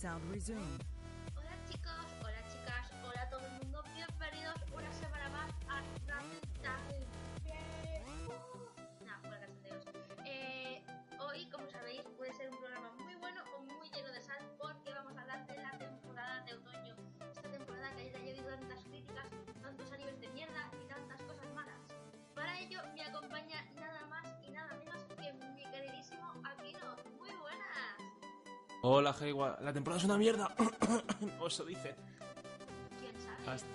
sound resumes. Hola, Heiwa. La temporada es una mierda. o eso dice. ¿Quién sabe? Hasta-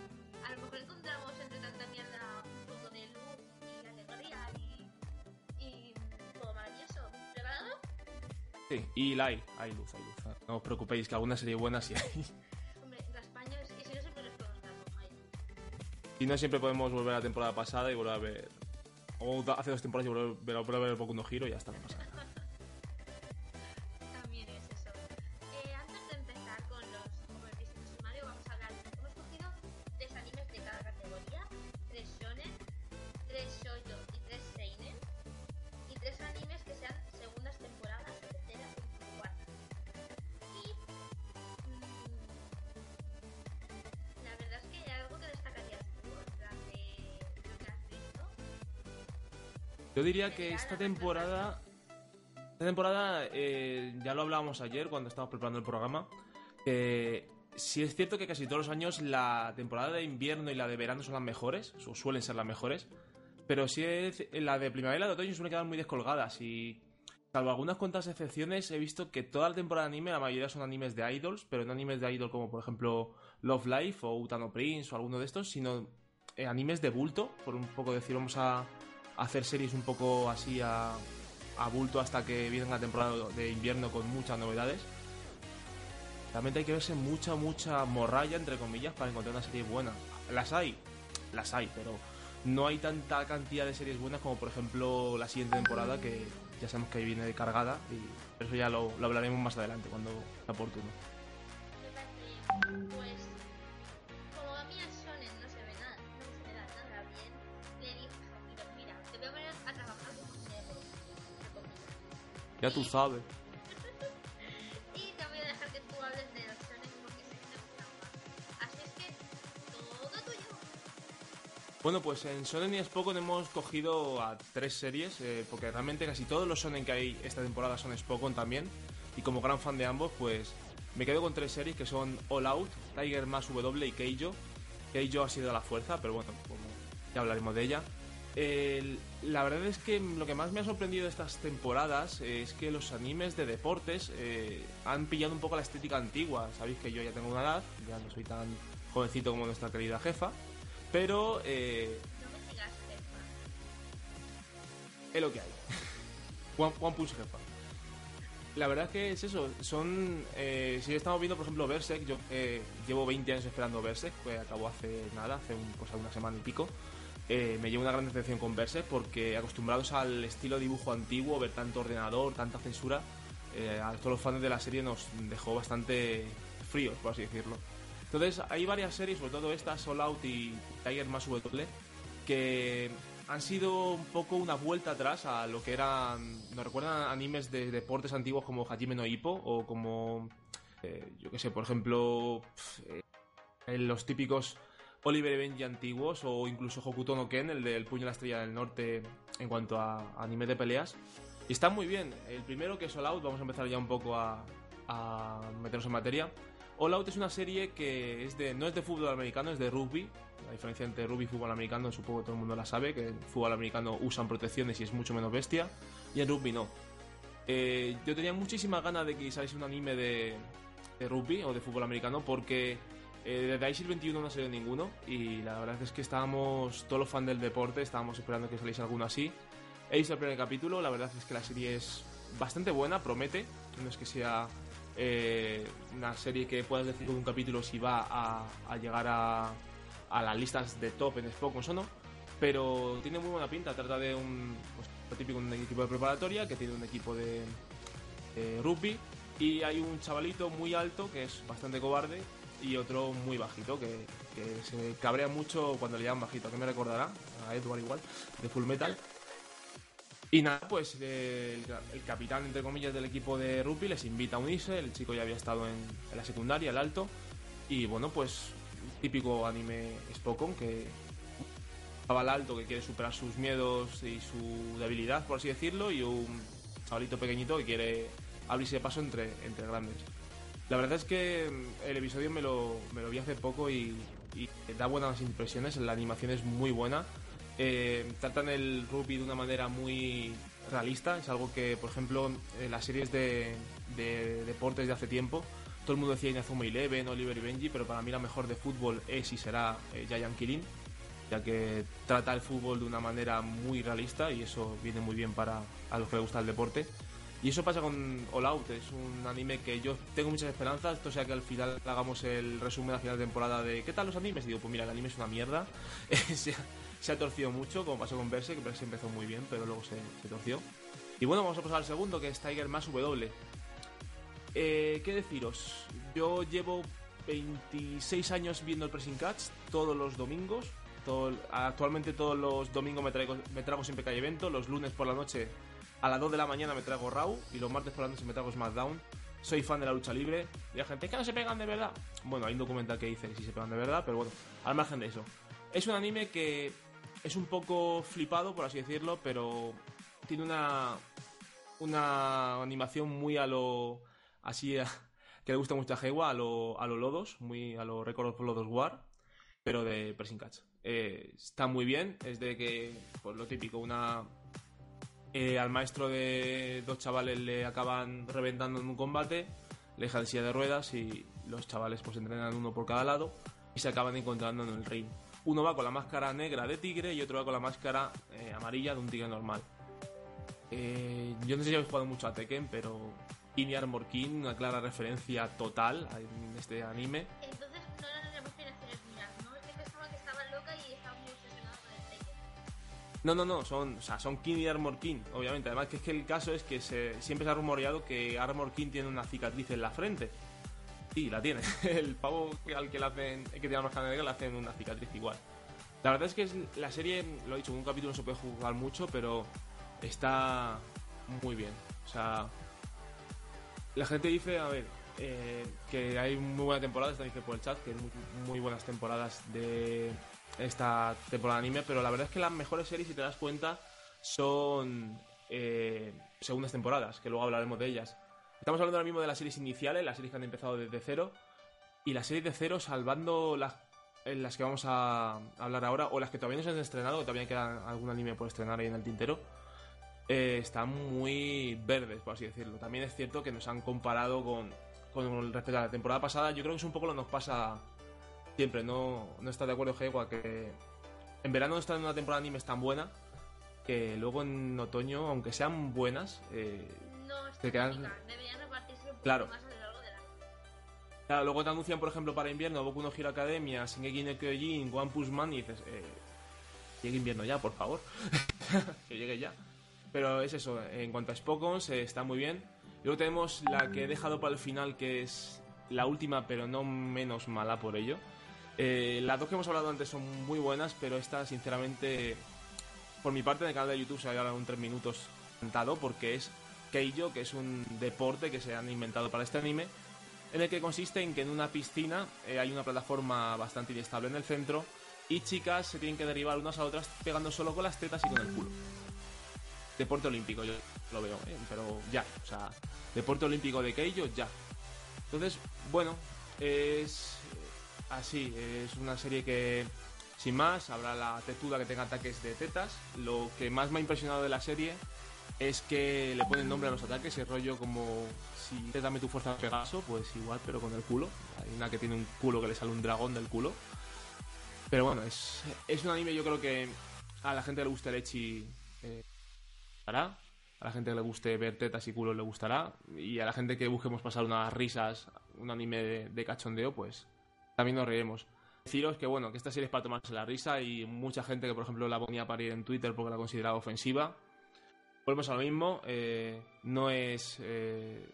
A lo mejor encontramos entre tanta mierda un poco de luz y alegría y, y todo maravilloso. ¿Preparado? Sí, y la hay. Hay luz, hay luz. No os preocupéis, que alguna serie buena sí hay. Hombre, las paños y si no siempre les podemos dar Jaime. Y no siempre podemos volver a la temporada pasada y volver a ver. O hace dos temporadas y volver, volver a ver el Boku no Hero y ya está, no pasa Yo diría que esta temporada. Esta temporada, eh, ya lo hablábamos ayer cuando estábamos preparando el programa. Que sí es cierto que casi todos los años la temporada de invierno y la de verano son las mejores, o suelen ser las mejores. Pero sí, es, la de primavera y la de otoño suelen quedar muy descolgadas y... Salvo algunas cuantas excepciones, he visto que toda la temporada de anime, la mayoría son animes de idols, pero no animes de idol como por ejemplo Love Life o Utano Prince o alguno de estos, sino eh, animes de bulto, por un poco decir, vamos a hacer series un poco así a, a bulto hasta que viene la temporada de invierno con muchas novedades. Realmente hay que verse mucha, mucha morralla, entre comillas, para encontrar una serie buena. Las hay, las hay, pero no hay tanta cantidad de series buenas como por ejemplo la siguiente temporada que ya sabemos que viene cargada y eso ya lo, lo hablaremos más adelante cuando sea oportuno. Pues, Ya tú sabes. Y te voy a dejar que tú hables de Shonen porque sé que te gustan más. Así es que, todo tuyo. Bueno, pues en Shonen y Spokon hemos cogido a tres series, eh, porque realmente casi todos los Shonen que hay esta temporada son Spokon también. Y como gran fan de ambos, pues me quedo con tres series que son All Out, Tiger más W y Keijo. Keijo ha sido la fuerza, pero bueno, como ya hablaremos de ella. La verdad es que lo que más me ha sorprendido de estas temporadas es que los animes de deportes eh, han pillado un poco la estética antigua. Sabéis que yo ya tengo una edad, ya no soy tan jovencito como nuestra querida jefa, pero No me sigas, jefa. es lo que hay. One, One Punch Jefa. La verdad es que es eso. Son. Eh, si estamos viendo, por ejemplo, Berserk, yo eh, llevo 20 años esperando Berserk, que acabó hace nada, hace una semana y pico. Eh, me llevo una gran decepción con Berserk porque acostumbrados al estilo dibujo antiguo, ver tanto ordenador, tanta censura, eh, a todos los fans de la serie nos dejó bastante fríos, por así decirlo. Entonces, hay varias series, sobre todo esta, Soul Out y Tiger más W, que han sido un poco una vuelta atrás a lo que eran, nos recuerdan animes de deportes antiguos como Hajime no Ippo o como, eh, yo qué sé, por ejemplo, pf, eh, los típicos Oliver Benji antiguos o incluso Hokuto no Ken, el del puño de la estrella del norte en cuanto a anime de peleas. Y están muy bien. El primero que es All Out, vamos a empezar ya un poco a, a meternos en materia. All Out es una serie que es de, no es de fútbol americano, es de rugby. La diferencia entre rugby y fútbol americano, supongo que todo el mundo la sabe, que en fútbol americano usan protecciones y es mucho menos bestia, y en rugby no. Eh, yo tenía muchísimas ganas de que saliese un anime de, de rugby o de fútbol americano porque eh, desde ISIL 21 no salió ninguno y la verdad es que estábamos, todos los fans del deporte, estábamos esperando que saliese alguno así. He visto el primer capítulo, la verdad es que la serie es bastante buena, promete, no es que sea eh, una serie que puedas decir con un capítulo si va a, llegar a, las listas de top en Spokons o no, pero tiene muy buena pinta. Trata de un pues, típico un equipo de preparatoria que tiene un equipo de, de rugby y hay un chavalito muy alto que es bastante cobarde y otro muy bajito que, que se cabrea mucho cuando le llaman bajito. ¿A qué me recordará? A Edward igual, de Full Metal. Y nada, pues el, capitán, entre comillas, del equipo de rugby les invita a unirse. El chico ya había estado en, la secundaria, el alto. Y bueno, pues típico anime Spokon que un chaval alto que quiere superar sus miedos y su debilidad, por así decirlo, y un chavalito pequeñito que quiere abrirse paso entre, entre grandes. La verdad es que mm, el episodio me lo, me lo vi hace poco y, da buenas impresiones, la animación es muy buena. Eh, tratan el rugby de una manera muy realista, es algo que, por ejemplo, en las series de, de deportes de hace tiempo, todo el mundo decía Inazuma Eleven, Oliver y Benji, pero para mí la mejor de fútbol es y será eh, Giant Killing, ya que trata el fútbol de una manera muy realista y eso viene muy bien para a los que les gusta el deporte. Y eso pasa con All Out, es un anime que yo tengo muchas esperanzas, esto sea que al final hagamos el resumen a final de temporada de ¿qué tal los animes? Digo, pues mira, el anime es una mierda, se, ha, se, ha, torcido mucho, como pasó con Berserk, que Berserk empezó muy bien, pero luego se, torció. Y bueno, vamos a pasar al segundo, que es Tiger más W. Eh, ¿Qué deciros? Yo llevo 26 años viendo el Pressing Catch todos los domingos. Actualmente todos los domingos me, traigo, me trago siempre que hay evento. Los lunes por la noche a las 2 de la mañana me trago Raw. Y los martes por la noche me trago SmackDown. Soy fan de la lucha libre. Y la gente, ¿es que no se pegan de verdad? Bueno, hay un documental que dice que sí se pegan de verdad, pero bueno, al margen de eso. Es un anime que es un poco flipado, por así decirlo, pero tiene una, una animación muy a lo así a, que le gusta mucho a Hewa, a lo, a lo Lodos, muy a lo Record of Lodos War, pero de Pressing Catch. eh, está muy bien. Es de que, pues lo típico, una. Eh, al maestro de dos chavales le acaban reventando en un combate, le dejan en silla de ruedas y los chavales pues entrenan uno por cada lado y se acaban encontrando en el ring. Uno va con la máscara negra de tigre y otro va con la máscara eh, amarilla de un tigre normal. Eh, yo no sé si habéis jugado mucho a Tekken, pero y Armor King, una clara referencia total en este anime. No, no, no, son, o sea, son King y Armor King, obviamente. Además que es que el caso es que se, siempre se ha rumoreado que Armor King tiene una cicatriz en la frente. Sí, la tiene. El pavo al que le hacen, que tiene la máscara negra le hacen una cicatriz igual. La verdad es que es, la serie, lo he dicho, un capítulo no se puede jugar mucho, pero está muy bien. O sea, la gente dice, a ver, eh, que hay muy buena temporada, está dice por el chat, que hay muy buenas temporadas de esta temporada de anime, pero la verdad es que las mejores series, si te das cuenta, son eh, segundas temporadas, que luego hablaremos de ellas. Estamos hablando ahora mismo de las series iniciales, las series que han empezado desde cero, y las series de cero, salvando las, las que vamos a hablar ahora, o las que todavía no se han estrenado, que todavía queda algún anime por estrenar ahí en el tintero, eh, están muy verdes, por así decirlo. También es cierto que nos han comparado con, con respecto a la temporada pasada. Yo creo que es un poco lo que nos pasa siempre. No, no está de acuerdo, Hewa, que en verano no está en una temporada de animes tan buena que luego en otoño, aunque sean buenas, eh, No es Te quedan- deberían repartirse un poco Claro. más a lo largo del año. claro, luego te anuncian, por ejemplo, para invierno Boku no Hero Academia, Shingeki no Kyojin, One Punch Man y dices, eh, llegue invierno ya, por favor. que llegue ya. Pero es eso, en cuanto a Spokons, eh, está muy bien. Luego tenemos la que he dejado para el final, que es la última, pero no menos mala por ello. Eh, las dos que hemos hablado antes son muy buenas, pero esta, sinceramente, por mi parte, en el canal de YouTube se va a llevar un 3 minutos sentado, porque es Keijo, que es un deporte que se han inventado para este anime, en el que consiste en que en una piscina eh, hay una plataforma bastante inestable en el centro y chicas se tienen que derribar unas a otras pegando solo con las tetas y con el culo. Deporte olímpico, yo lo veo, ¿eh? pero ya, o sea, deporte olímpico de Keijo, ya. Entonces, bueno, es así, es una serie que, sin más, habrá la tetuda que tenga ataques de tetas. Lo que más me ha impresionado de la serie es que le ponen nombre a los ataques, el rollo como si te dame tu fuerza Pegaso, pues igual, pero con el culo. Hay una que tiene un culo que le sale un dragón del culo. Pero bueno, es, es un anime yo creo que a la gente que le gusta el Echi eh. A la gente que le guste ver tetas y culos le gustará. Y a la gente que busquemos pasar unas risas, un anime de cachondeo, pues también nos reiremos. Deciros que bueno, que esta serie es para tomarse la risa y mucha gente que por ejemplo la ponía a parir en Twitter porque la consideraba ofensiva. Volvemos a lo mismo, eh, no es eh,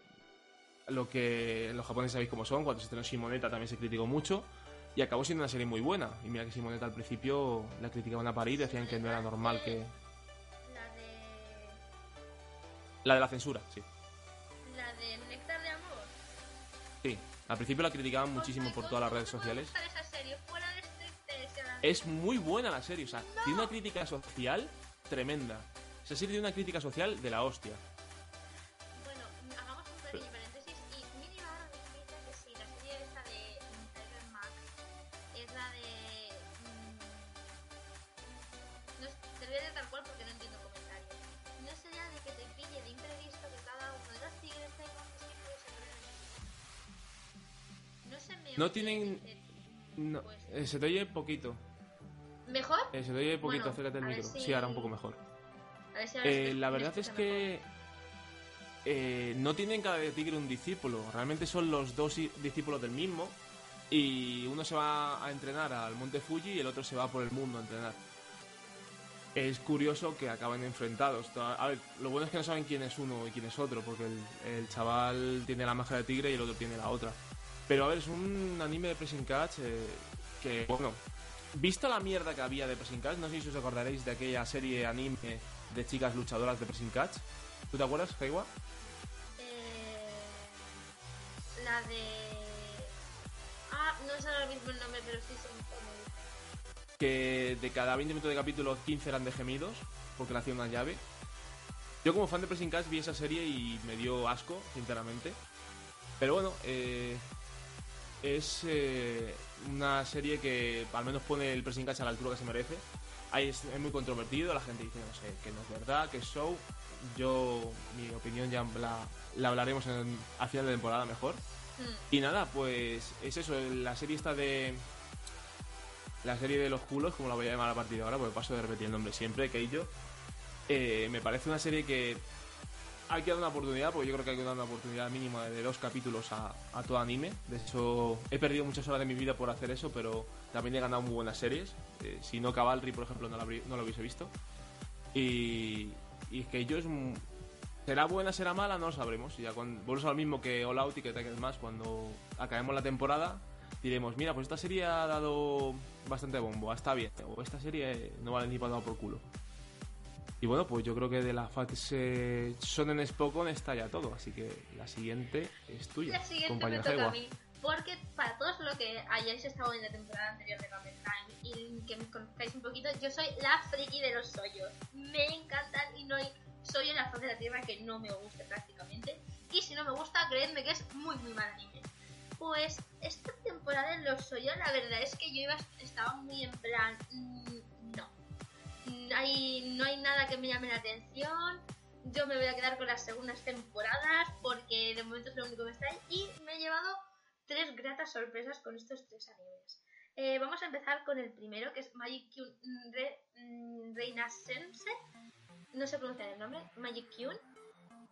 lo que los japoneses sabéis cómo son, cuando se estrenó Shimoneta también se criticó mucho y acabó siendo una serie muy buena. Y mira que Shimoneta al principio la criticaban a parir, decían que no era normal que... La de. La de la censura, sí. La de Néctar de Amor. Sí, al principio la criticaban muchísimo por todas las redes sociales. Es muy buena la serie, o sea, tiene una crítica social tremenda. Esa serie tiene una crítica social de la hostia. No tienen- No, eh, se te oye poquito. ¿Mejor? Eh, se te oye poquito, Bueno, acércate al micro. si- Sí, ahora un poco mejor. A ver si ahora Eh, la verdad es que eh, no tienen cada tigre un discípulo. Realmente son los dos discípulos del mismo. Y uno se va a entrenar al Monte Fuji y el otro se va por el mundo a entrenar. Es curioso que acaben enfrentados. A ver, lo bueno es que no saben quién es uno y quién es otro, porque el, el chaval tiene la máscara de tigre y el otro tiene la otra. Pero a ver, es un anime de Pressing Catch eh, que, bueno, visto la mierda que había de Pressing Catch, no sé si os acordaréis de aquella serie anime de chicas luchadoras de Pressing Catch. ¿Tú te acuerdas, Heiwa? Eh, la de. Ah, no sé ahora mismo el nombre, pero sí cómo dice. Que de cada 20 minutos de capítulo, 15 eran de gemidos, porque le una llave. Yo como fan de Pressing Catch vi esa serie y me dio asco, sinceramente. Pero bueno, eh, es eh, una serie que al menos pone el pressing catch a la altura que se merece. Ahí es, es muy controvertido, la gente dice, no sé, que no es verdad, que es show. Yo, mi opinión ya la, la hablaremos en, al final de temporada mejor. Mm. Y nada, pues es eso, la serie está de... La serie de los culos, como la voy a llamar a partir de ahora, porque paso de repetir el nombre siempre, que yo. Eh, me parece una serie que hay que dar una oportunidad, porque yo creo que hay que dar una oportunidad mínima de dos capítulos a, a todo anime. De hecho, he perdido muchas horas de mi vida por hacer eso, pero también he ganado muy buenas series. Eh, si no, Cavalry, por ejemplo, no lo, hubiese visto. Y, que yo es ¿Será buena, será mala? No lo sabremos. Y Ya cuando, volvemos a lo mismo que All Out y que Taken más cuando acabemos la temporada, diremos, mira, pues esta serie ha dado bastante bombo, está bien. O esta serie no vale ni para dar por culo. Y bueno, pues yo creo que de la fase Sonen Spokon está ya todo, así que la siguiente es tuya, La siguiente me toca a mí. Porque para todos los que hayáis estado en la temporada anterior de Kamen Time y que me conozcáis un poquito, yo soy la friki de los sollos. Me encantan y no hay sollo en la faz de la tierra que no me guste prácticamente. Y si no me gusta, creedme que es muy muy mal anime. Pues esta temporada en los sollos, la verdad es que yo iba, estaba muy en plan. Mm, No hay nada que me llame la atención. Yo me voy a quedar con las segundas temporadas porque de momento es lo único que está ahí. Y me he llevado tres gratas sorpresas con estos tres animes. Eh, vamos a empezar con el primero, que es Magic Kyun mm, Renaissance. No sé pronunciar el nombre. Magic Kyun.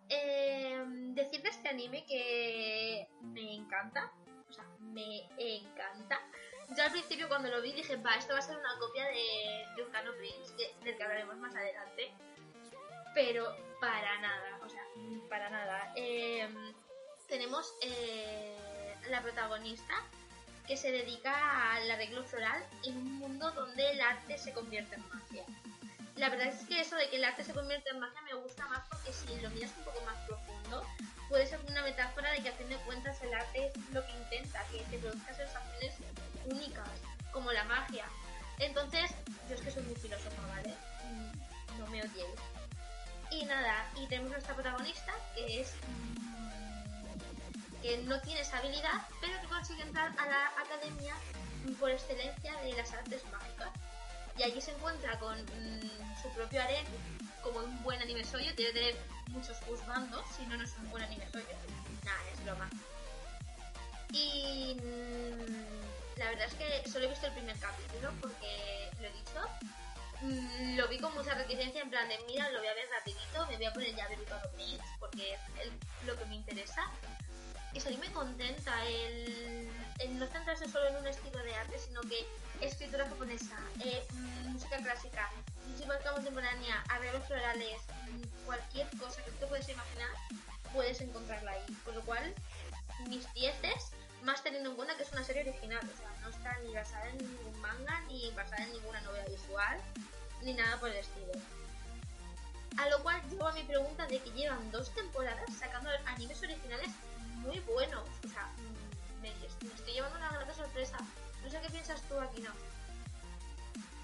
Eh, decir de este anime que me encanta. O sea, me encanta. Yo al principio cuando lo vi dije, va, esto va a ser una copia de, Ukano Prince, del que hablaremos más adelante. Pero para nada, o sea, para nada. Eh, tenemos eh, la protagonista que se dedica al arreglo floral en un mundo donde el arte se convierte en magia. La verdad es que eso de que el arte se convierte en magia me gusta más porque si lo miras un poco más profundo, puede ser una metáfora de que a fin de cuentas el arte es lo que intenta, que te produzca sensaciones únicas, como la magia. Entonces, yo es que soy muy filósofa, ¿vale? Mm, No me odiéis. Y nada, y tenemos nuestra protagonista, que es mm, que no tiene esa habilidad, pero que consigue entrar a la academia por excelencia de las artes mágicas. Y allí se encuentra con mm, su propio harem, como un buen anime soyo, muchos juzgandos, si no, no es un buen anime soyo. Nada, es broma. Y la verdad es que solo he visto el primer capítulo porque lo he dicho. Mm, lo vi con mucha reticencia en plan de mira, lo voy a ver rapidito, me voy a poner ya a ver Ukano Prince porque es el- lo que me interesa. Y salí muy contenta el, el no centrarse solo en un estilo de arte, sino que escritura japonesa, eh, mm, música clásica, música contemporánea, arreglos florales, mm, cualquier cosa que tú puedes imaginar, puedes encontrarla ahí. Con lo cual, mis dieces, más teniendo en cuenta que es una serie original, o sea, no está ni basada en ningún manga, ni basada en ninguna novela visual, ni nada por el estilo. A lo cual llevo a mi pregunta de que llevan dos temporadas sacando animes originales muy buenos. O sea, mm, me, estoy llevando una grata sorpresa. No sé qué piensas tú aquí, no.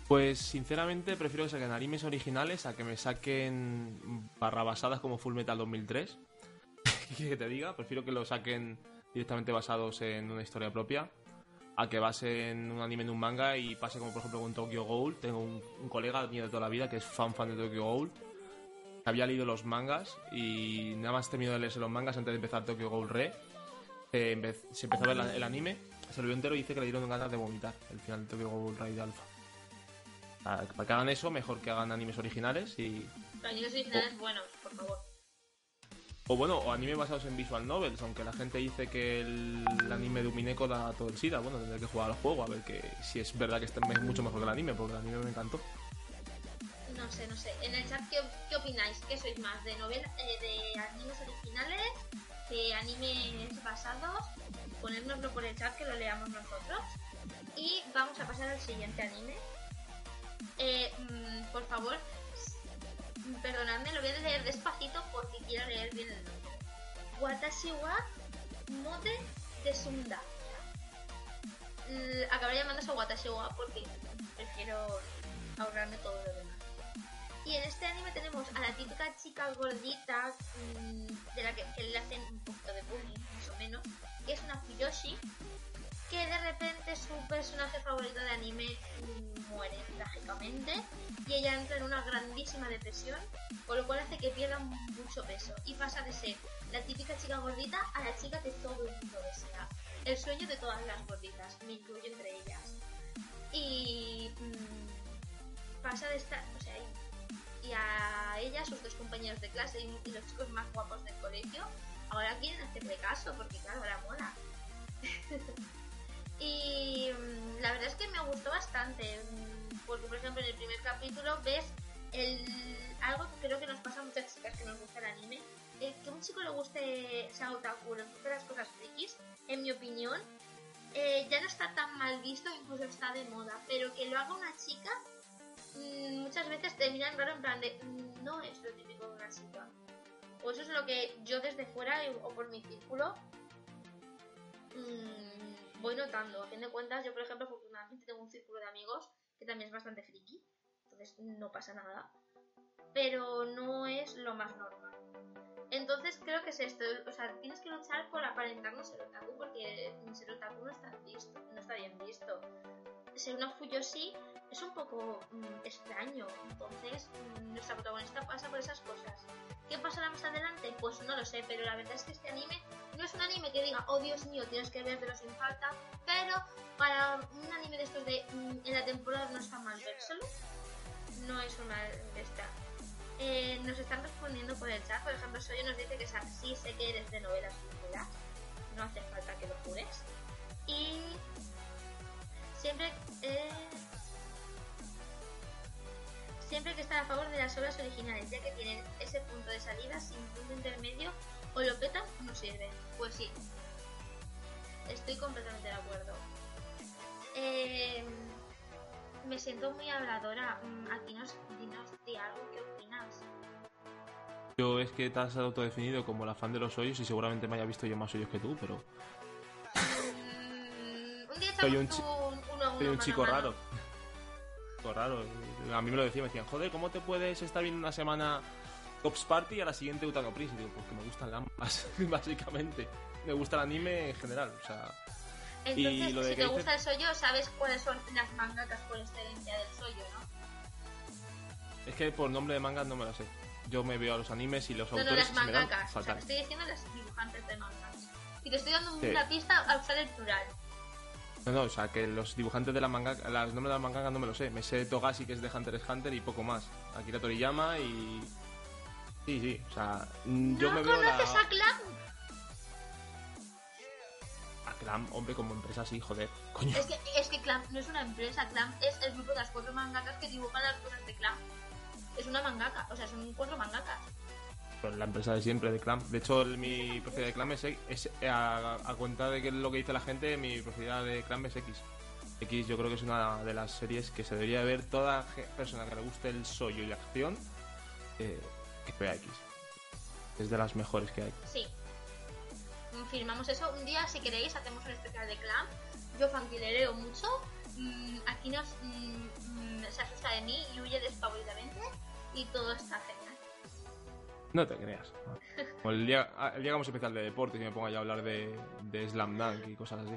Pues sinceramente prefiero que saquen animes originales a que me saquen barrabasadas como Full Metal 2003. ¿Qué quieres que te diga? Prefiero que lo saquen directamente basados en una historia propia a que basen un anime en un manga y pase como por ejemplo con Tokyo Ghoul. Tengo un, un colega mío de toda la vida que es fan fan de Tokyo Ghoul. que Había leído los mangas y nada más terminó de leerse los mangas antes de empezar Tokyo Ghoul Re. eh, empe- se empezó a ver el anime, se lo vio entero y dice que le dieron ganas de vomitar el final de Tokyo Ghoul Raid Alpha. Para que hagan eso, mejor que hagan animes originales y. Animes originales buenos, por favor. O bueno, o animes basados en visual novels, aunque la gente dice que el, anime de Umineko da todo el SIDA. Bueno, tendré que jugar al juego a ver que si es verdad que este es mucho mejor que el anime, porque el anime me encantó. No sé, no sé. En el chat, ¿qué, opináis? ¿Qué sois más? ¿De novela, eh, de animes originales? ¿De animes basados? Ponérnoslo por el chat que lo leamos nosotros. Y vamos a pasar al siguiente anime. Eh, mm, por favor, perdonadme, lo voy a leer despacito porque quiero leer bien el nombre. Watashi wa Mote de Sunda. L- Acabaré llamándose Watashi wa porque prefiero ahorrarme todo lo demás. Y en este anime tenemos a la típica chica gordita mm, de la que, que le hacen un poquito de bullying, más o menos, que es una Fuyoshi, que de repente su personaje favorito de anime muere trágicamente y ella entra en una grandísima depresión, con lo cual hace que pierda mucho peso y pasa de ser la típica chica gordita a la chica que todo el mundo desea. El sueño de todas las gorditas, me incluyo entre ellas. Y mm, pasa de estar, o sea, y, y a ella, sus dos compañeros de clase y, y los chicos más guapos del colegio, ahora quieren hacerle caso porque claro, ahora mola. y mm, la verdad es que me gustó bastante, porque por ejemplo en el primer capítulo ves el, algo que creo que nos pasa a muchas chicas que nos gusta el anime, que a un chico le guste sea le guste las cosas frikis, en mi opinión, eh, ya no está tan mal visto, incluso está de moda, pero que lo haga una chica, mm, muchas veces te miran raro en plan de, mm, no es lo típico de una chica. O eso es lo que yo desde fuera o por mi círculo mm, voy notando. A fin de cuentas, yo por ejemplo, afortunadamente tengo un círculo de amigos que también es bastante friki, entonces no pasa nada. Pero no es lo más normal. Entonces creo que es esto, o sea, tienes que luchar por aparentar no ser otaku porque ser otaku no está visto, no está bien visto. Ser una fuyoshi es un poco mm, extraño, entonces mm, nuestra protagonista pasa por esas cosas. ¿Qué pasará más adelante? Pues no lo sé, pero la verdad es que este anime no es un anime que diga, oh Dios mío, tienes que verlo sin falta, pero para un anime de estos de mm, en la temporada no está mal vérselo, no es una de estas. Eh, nos están respondiendo por el chat, por ejemplo, Soyo nos dice que sí sé que eres de novelas ligera, no hace falta que lo jures. Y siempre eh, siempre que estar a favor de las obras originales, ya que tienen ese punto de salida sin punto intermedio, o lo petan no sirven. Pues sí, estoy completamente de acuerdo. Eh, me siento muy habladora. Mm, Aquí nos dinos de algo, ¿qué opinas? Yo es que te has autodefinido como la fan de los hoyos y seguramente me haya visto yo más hoyos que tú, pero Mm, un día Soy un chi- un, uno uno, soy un chico raro. Chico raro. A mí me lo decían, me decían, joder, ¿cómo te puedes estar viendo una semana Cops Party y a la siguiente Utano Prince? Y digo, porque me gustan ambas, básicamente. Me gusta el anime en general, o sea... Entonces, Y lo de si te gusta el sollo, sabes cuáles son las mangakas por excelencia del sollo, ¿no? Es que por nombre de mangas no me lo sé. Yo me veo a los animes y los No, no, autores las me dan mangakas. O sea, te estoy diciendo las dibujantes de mangas. Y te estoy dando Sí. una pista al usar el plural. No, no, o sea, que los dibujantes de la manga, los nombres de las mangakas no me lo sé. Me sé Togashi, que es de Hunter x Hunter, y poco más. Akira Toriyama y... Sí, sí, o sea, mm, yo ¿No me veo la... conoces a Clamp? A Clamp, hombre, como empresa sí, joder. Coño. Es que, es que Clamp no es una empresa, Clamp es el grupo de las cuatro mangakas que dibujan las cosas de Clamp. Es una mangaka, o sea, son cuatro mangakas. Pues la empresa de siempre, de Clamp. De hecho, el- mi preferida de Clamp es, es a, a cuenta de que lo que dice la gente, mi preferida de Clamp es X. X yo creo que es una de las series que se debería ver toda persona que le guste el sollo y la acción, eh, que vea X. Es de las mejores que hay. Sí. Firmamos eso. Un día, si queréis, hacemos un especial de Clamp. Yo fanquilereo mucho. Mm, aquí nos mm, mm, se asusta de mí y huye despavoridamente. Y todo está genial. No te creas. O el día, ah, el día que hagamos especial de deportes y me pongo ya a hablar de, de Slam Dunk y cosas así.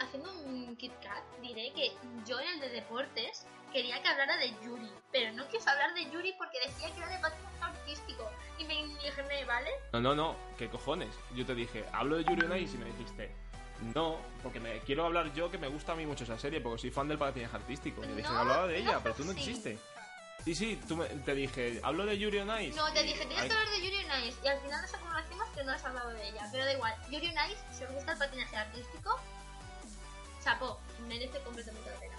Haciendo un Kit Kat, diré que yo en el de deportes quería que hablara de Yuri, pero no quiso hablar de Yuri porque decía que era de patinaje artístico y me indigné, ¿vale? No, no, no, ¿qué cojones? Yo te dije, hablo de Yuri on Ice y me dijiste, no, porque me quiero hablar yo que me gusta a mí mucho esa serie, porque soy fan del patinaje artístico. Y dije, No, que hablaba de ella, pero tú no así. dijiste. Sí, sí, tú me- te dije, hablo de Yuri on Ice. No, te dije, tienes que hablar de Yuri on Ice y al final nos conocimos que no has hablado de ella, pero da igual, Yuri on Ice, si os gusta el patinaje artístico, chapo, merece completamente la pena.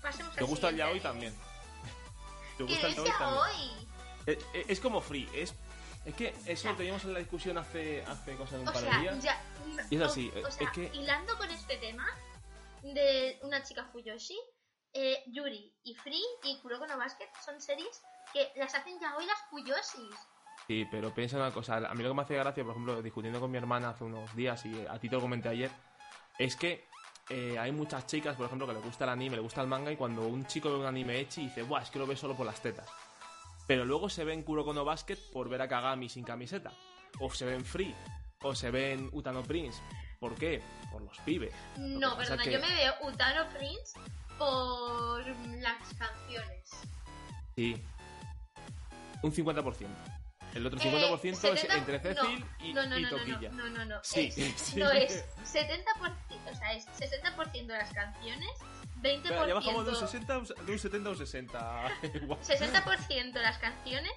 Pasemos ¿Te gusta el yaoi anime. también? ¿Te ¿Qué gusta el es yaoi también? yaoi? Es, es- es como free, es... Es que eso lo teníamos en la discusión hace, hace cosa de un O par de días. ya. Y es o- así, O, es sea, que- hilando con este tema de una chica Fuyoshi, eh, Yuri y Free y Kuroko no Basket son series que las hacen ya hoy las Fuyoshis. Sí, pero piensa una cosa. A mí lo que me hace gracia, por ejemplo, discutiendo con mi hermana hace unos días y a ti te lo comenté ayer, es que eh, hay muchas chicas, por ejemplo, que le gusta el anime, le gusta el manga y cuando un chico ve un anime echi dice, ¡buah, es que lo ve solo por las tetas! Pero luego se ve en Kuroko no Basket por ver a Kagami sin camiseta. O se ve en Free o se ven Utano Prince. ¿Por qué? Por los pibes. Lo No, perdona, que- yo me veo Utano Prince por las canciones. Sí. Un 50%. El otro Eh, 50% es 70 entre Cecil no, y, no, no, y no, no, Toquilla. No, no, no. Sí, es, sí. No es 70%, o sea, es 60% de las canciones, 20%. Espera, ya bajamos de un, 60, a un- de un 70 a un 60. Guau. 60% las canciones,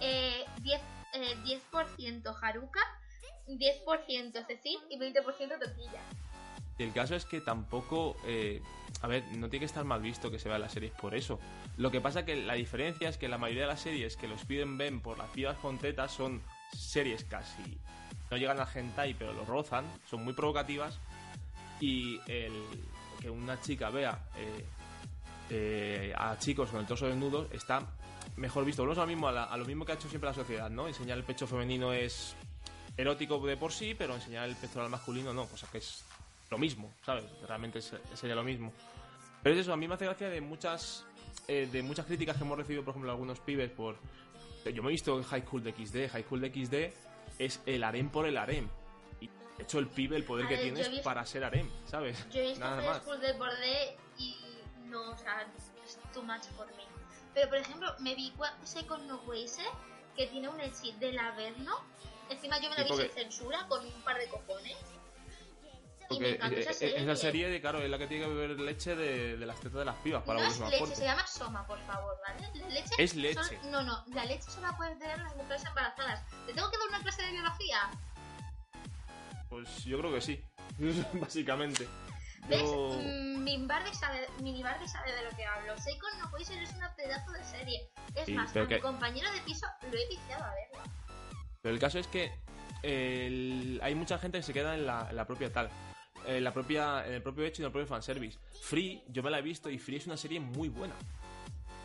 eh, 10, eh, 10% Haruka, 10% Cecil y 20% Toquilla. Y el caso es que tampoco. eh, a ver, no tiene que estar mal visto que se vean las series por eso. Lo que pasa que la diferencia es que la mayoría de las series que los piden ven por las pibas con tetas son series casi. No llegan al hentai, pero lo rozan, son muy provocativas. Y el que una chica vea eh, eh, a chicos con el torso desnudo está mejor visto. Volvemos a lo, mismo, a, a lo mismo que ha hecho siempre la sociedad, ¿no? Enseñar el pecho femenino es erótico de por sí, pero enseñar el pectoral masculino no, cosa que es lo mismo, ¿sabes? Realmente sería lo mismo. Pero es eso, a mí me hace gracia de muchas eh, de muchas críticas que hemos recibido, por ejemplo, algunos pibes por... Yo me he visto en High School de XD, High School de XD es el harem por el harem. Y de hecho el pibe, el poder que ver, tiene yo he es visto- para ser harem, ¿sabes? Yo he visto Nada High. School del borde y no, o sea, es too much for me. Pero por ejemplo, me vi con No Waste, que tiene un echi del Averno. Encima yo me Sí, vi sin censura, con un par de cojones. Porque eh, esa eh, serie. esa serie, de, claro, es la que tiene que beber leche de, de las tetas de las pibas para no es leche, fuerte. se llama Soma, por favor, ¿vale? La leche Es leche. no, no, la leche solo la pueden tener las mujeres embarazadas. ¿Te tengo que dar una clase de biología? Pues yo creo que sí, básicamente. ¿Ves? Yo- Mm, sabe, sabe de lo que hablo. Seiko no Poison es una pedazo de serie. Es Sí, más, a mi compañero de piso lo he viciado a verla. Pero el caso es que el- hay mucha gente que se queda en la, en la propia tal. En, la propia, el propio hecho y en el propio fanservice. Free, yo me la he visto y Free es una serie muy buena.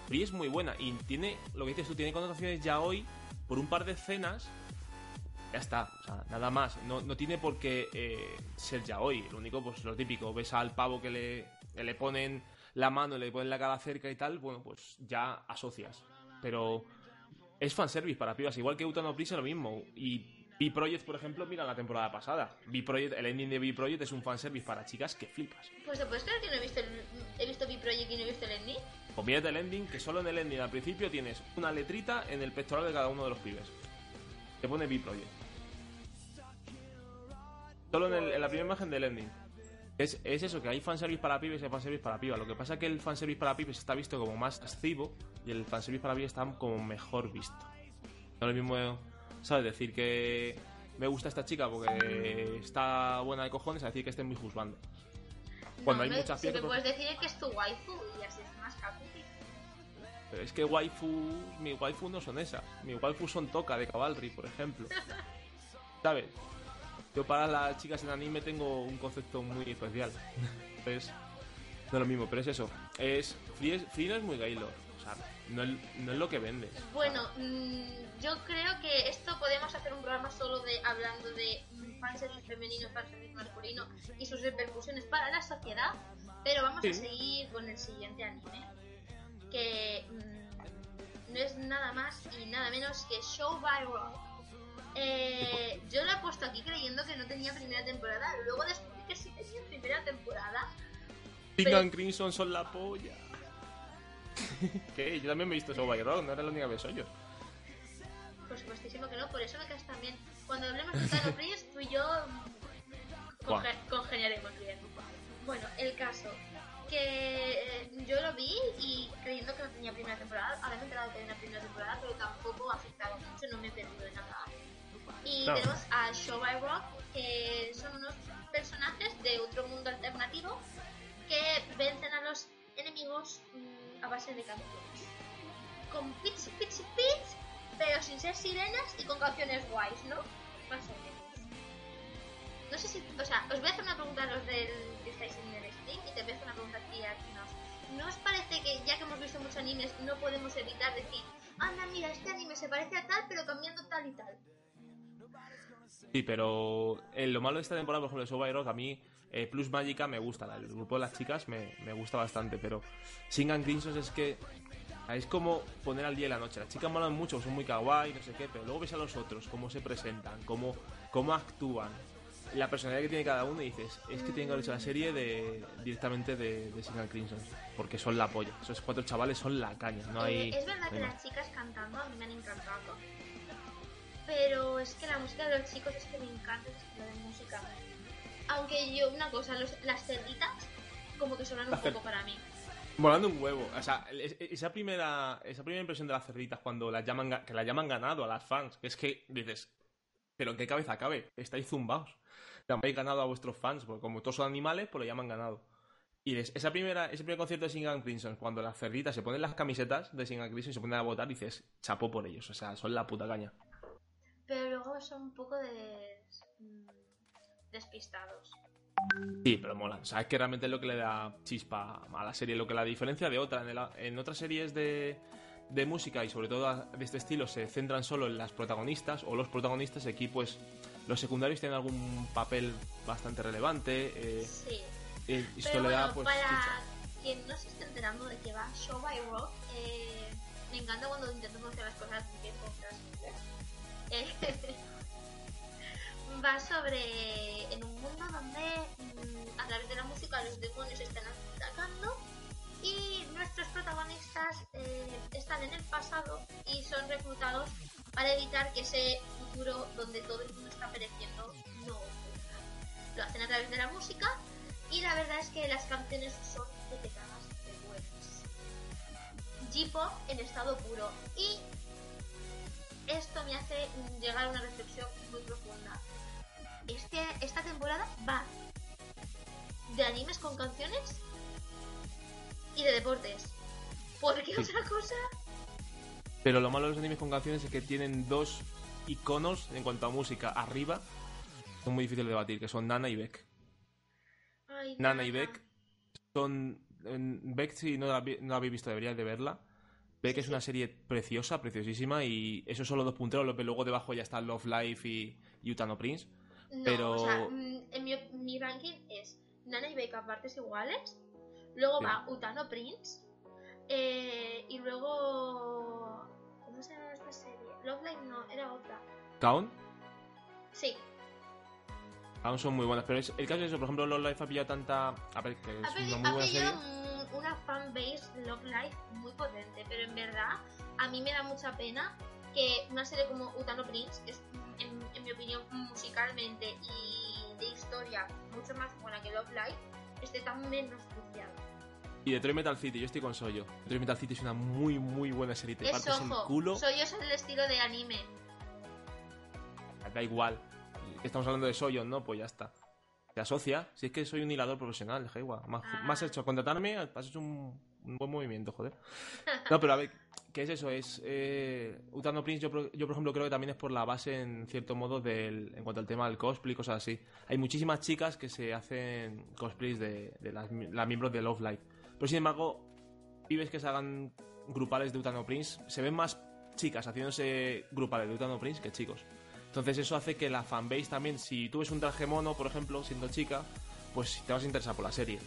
Free es muy buena y tiene, lo que dices tú, tiene connotaciones ya hoy por un par de escenas. Ya está, o sea, nada más. No, no tiene por qué eh, ser ya hoy. Lo único, pues lo típico, ves al pavo que le, que le ponen la mano, le ponen la cara cerca y tal, bueno, pues ya asocias. Pero es fanservice para pibas, igual que Utano es lo mismo. Y B-Project, por ejemplo, mira la temporada pasada. B-Project, el ending de B-Project es un fanservice para chicas que flipas. Pues te puedes creer que no he visto el, he visto B-Project y no he visto el ending. Pues mírate el ending, que solo en el ending al principio tienes una letrita en el pectoral de cada uno de los pibes. Te pone B-Project. Solo en, el- en la primera imagen del ending. Es, es eso, que hay fanservice para pibes y hay fanservice para pibas. Lo que pasa es que el fanservice para pibes está visto como más lascivo y el fanservice para pibes está como mejor visto. No lo mismo, ¿sabes? Decir que me gusta esta chica porque está buena de cojones a decir que estén muy juzgando. Cuando hay no, muchas si piezas, por- puedes decir que es tu waifu y así es más happy. Pero es que waifu, mi waifu no son esas. Mi waifu son Toca de Cavalry, por ejemplo. ¿Sabes? Yo para las chicas en anime tengo un concepto muy especial. Entonces, no es lo mismo, pero es eso. Es, Free, es- Free no es muy Gaylord. O sea, no es, no es lo que vendes. Bueno, mm, yo creo que esto podemos hacer un programa solo de hablando de fanservice femenino, fanservice masculino y sus repercusiones para la sociedad. Pero vamos a seguir con el siguiente anime, que mm, no es nada más y nada menos que Show by Rock. Eh, yo lo he puesto aquí creyendo que no tenía primera temporada, luego descubrí que sí tenía primera temporada. Pink pero- and Crimson son la polla. ¿Qué? Yo también me he visto Show by Rock, no era la única vez yo. Por supuestísimo que no, por eso me caes también. Cuando hablemos de Tano Prince, tú y yo mm, conge- congeniaremos bien. Bueno, el caso. Que eh, yo lo vi y creyendo que no tenía primera temporada. Ahora me he enterado que tenía una primera temporada, pero tampoco ha afectado mucho, no me he perdido de nada. Y Claro. tenemos a Show by Rock, que son unos personajes de otro mundo alternativo que vencen a los enemigos mm, a base de canciones. Con pitch, pitch, pitch, pero sin ser sirenas y con canciones guays, ¿no? Más o menos. No sé si, o sea, os voy a hacer una pregunta a los del que estáis en el stream y te voy a hacer una pregunta a ti a Kinos. ¿No os parece que ya que hemos visto muchos animes no podemos evitar decir, anda, mira, este anime se parece a tal, pero cambiando tal y tal? Sí, pero eh, lo malo de esta temporada, por ejemplo, de Show by Rock, a mí eh, Plus Magica me gusta, la- el grupo de las chicas me, me gusta bastante, pero Sing and Crimson es que Es como poner al día y la noche. Las chicas molan mucho, son muy kawaii, no sé qué, pero luego ves a los otros, cómo se presentan, cómo, cómo actúan, la personalidad que tiene cada uno y dices, es que tienen que haber hecho la serie de, directamente de, de Single Crimson, porque son la polla. Esos cuatro chavales son la caña, no hay... Eh, es verdad no que hay las chicas cantando a mí me han encantado. Pero es que la música de los chicos es que me encanta el estilo de música. Aunque yo, una cosa, los- las cerditas como que sonan un poco para mí. Volando un huevo. O sea, es- esa primera, esa primera impresión de las cerditas cuando las llaman, que las llaman ganado a las fans, que es que dices, pero ¿en qué cabeza cabe? Estáis zumbaos. Habéis ganado a vuestros fans, porque como todos son animales, pues lo llaman ganado. Y des- esa primera, ese primer concierto de Single Crimson, cuando las cerditas se ponen las camisetas de Single Crimson y se ponen a votar, dices, chapó por ellos. O sea, son la puta caña. Pero luego son un poco de... despistados. Sí, pero mola. O sea, es que realmente es lo que le da chispa a la serie, lo que la diferencia de otra. En, el- en otras series de, de música y sobre todo de este estilo se centran solo en las protagonistas o los protagonistas. Aquí, pues, los secundarios tienen algún papel bastante relevante. Eh, Sí. eh, y Pero esto le da, bueno, pues, para chicha. quien no se esté enterando de que va Show by Rock, eh, me encanta cuando intento pronunciar las cosas bien juntas. Va sobre en un mundo donde mm, a través de la música los demonios están atacando y nuestros protagonistas eh, están en el pasado y son reclutados para evitar que ese futuro donde todo el mundo está pereciendo no ocurra. Lo hacen a través de la música y la verdad es que las canciones son de de buenas. J-pop en estado puro y esto me hace llegar a una reflexión muy profunda. Este, esta temporada va de animes con canciones y de deportes. Porque Sí. otra cosa Pero lo malo de los animes con canciones es que tienen dos iconos en cuanto a música arriba. Son muy difíciles de debatir, que son Nana y Beck. Ay, Nana y Beck son. Beck, si no la, vi- no la habéis visto, deberíais de verla. Beck Sí, es una serie preciosa, preciosísima, y esos son los dos punteros, que luego debajo ya está Love Life y, y Utano Prince. No, Pero- o sea, mm, en mi, mi ranking es Nana y a partes iguales. Luego Sí. va Utano Prince. eh, y luego. ¿Cómo se llama esta serie? Love Live no, era otra. Count, Sí, Count son muy buenas, pero es, el caso es eso, por ejemplo, Love Life ha pillado tanta. A ver, que ha, es una muy buena serie. una fanbase Love Live muy potente, pero en verdad a mí me da mucha pena que una serie como Utano Prince, es en, en mi opinión musicalmente y de historia mucho más buena que Love Live, esté tan menospreciada. Y Detroit Metal City, yo estoy con Soyo. Detroit Metal City es una muy, muy buena serie. Te Es partes el culo, soy yo es el estilo de anime. da igual. Estamos hablando de Soyo, ¿no? Pues ya está. Se asocia. Si es que soy un hilador profesional, Heiwa. Más, Ah. más hecho contratarme, has hecho un, un buen movimiento, joder. No, pero a ver, ¿qué es eso? Es. Eh, Utano Prince, yo, yo por ejemplo creo que también es por la base, en cierto modo, del, en cuanto al tema del cosplay y cosas así. Hay muchísimas chicas que se hacen cosplays de, de las, mi- las miembros de Love Live. Pero sin embargo, pibes que se hagan grupales de Utano Prince, se ven más chicas haciéndose grupales de Utano Prince que chicos. Entonces eso hace que la fanbase también, si tú ves un traje mono, por ejemplo, siendo chica, pues te vas a interesar por la serie.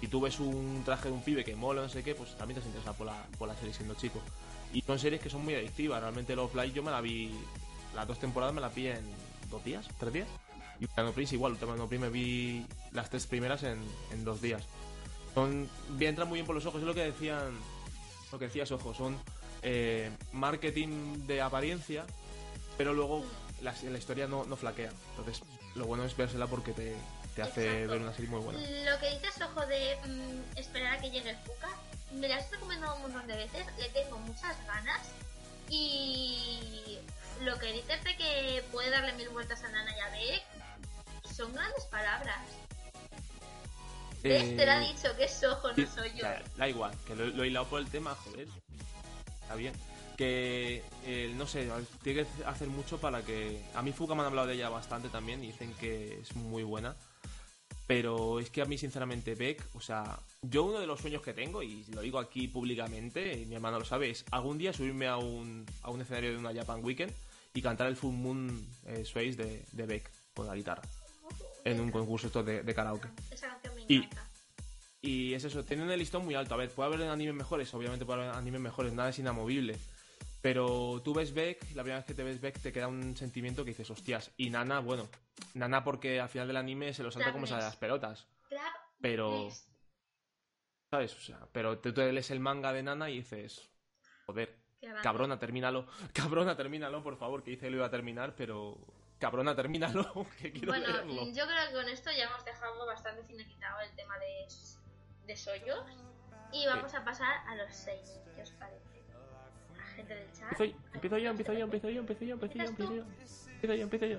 Si tú ves un traje de un pibe que mola, no sé qué, pues también te vas a interesar por la, por la serie siendo chico. Y son series que son muy adictivas. Realmente Love Live yo me la vi, las dos temporadas me la vi en dos días, tres días. Y Utano Prince igual, Utano Prince me vi las tres primeras en, en dos días. Son, entran muy bien por los ojos, es lo que decían, lo que decías, ojo, son eh, marketing de apariencia, pero luego la, la historia no, no flaquea. Entonces, lo bueno es vérsela porque te, te hace Exacto. ver una serie muy buena. Lo que dices, ojo, de mm, esperar a que llegue el Fuka, me la has recomendado un montón de veces, le tengo muchas ganas. Y lo que dices de que puede darle mil vueltas a Nana y a Beck son grandes palabras. ¿Ves? Te lo ha Eh, dicho, que es ojo, no soy yo. Da, da igual, que lo, lo he hilado por el tema, joder. Está bien. Que, eh, no sé, tiene que hacer mucho para que... A mí Fuka me han hablado de ella bastante también y dicen que es muy buena. Pero es que a mí, sinceramente, Beck, o sea, yo uno de los sueños que tengo, y lo digo aquí públicamente, y mi hermano lo sabe, es algún día subirme a un, a un escenario de una Japan Weekend y cantar el Full Moon eh, Space de, de Beck con la guitarra. En un concurso esto de, de karaoke. Esa canción me Y- encanta. Y es eso, tienen el listón muy alto. A ver, puede haber animes mejores, obviamente puede haber animes mejores, nada es inamovible. Pero tú ves Beck, la primera vez que te ves Beck te queda un sentimiento que dices, hostias. Y Nana, bueno, Nana porque al final del anime se lo salta como sale las pelotas. Pero. ¿sabes? O sea, pero tú te lees el manga de Nana y dices, joder, cabrona, termínalo. Cabrona, termínalo, por favor, que dice que lo iba a terminar, pero... Cabrona, termínalo, que quiero Bueno, leerlo. yo creo que con esto ya hemos dejado bastante finiquitado el tema de, de Soyos. Y vamos a pasar a los seis. ¿Qué os parece? Gente del chat. Empiezo, empiezo yo, empiezo yo, empiezo yo, empiezo yo, empiezo yo, empiezo yo. Empiezo yo, empiezo yo.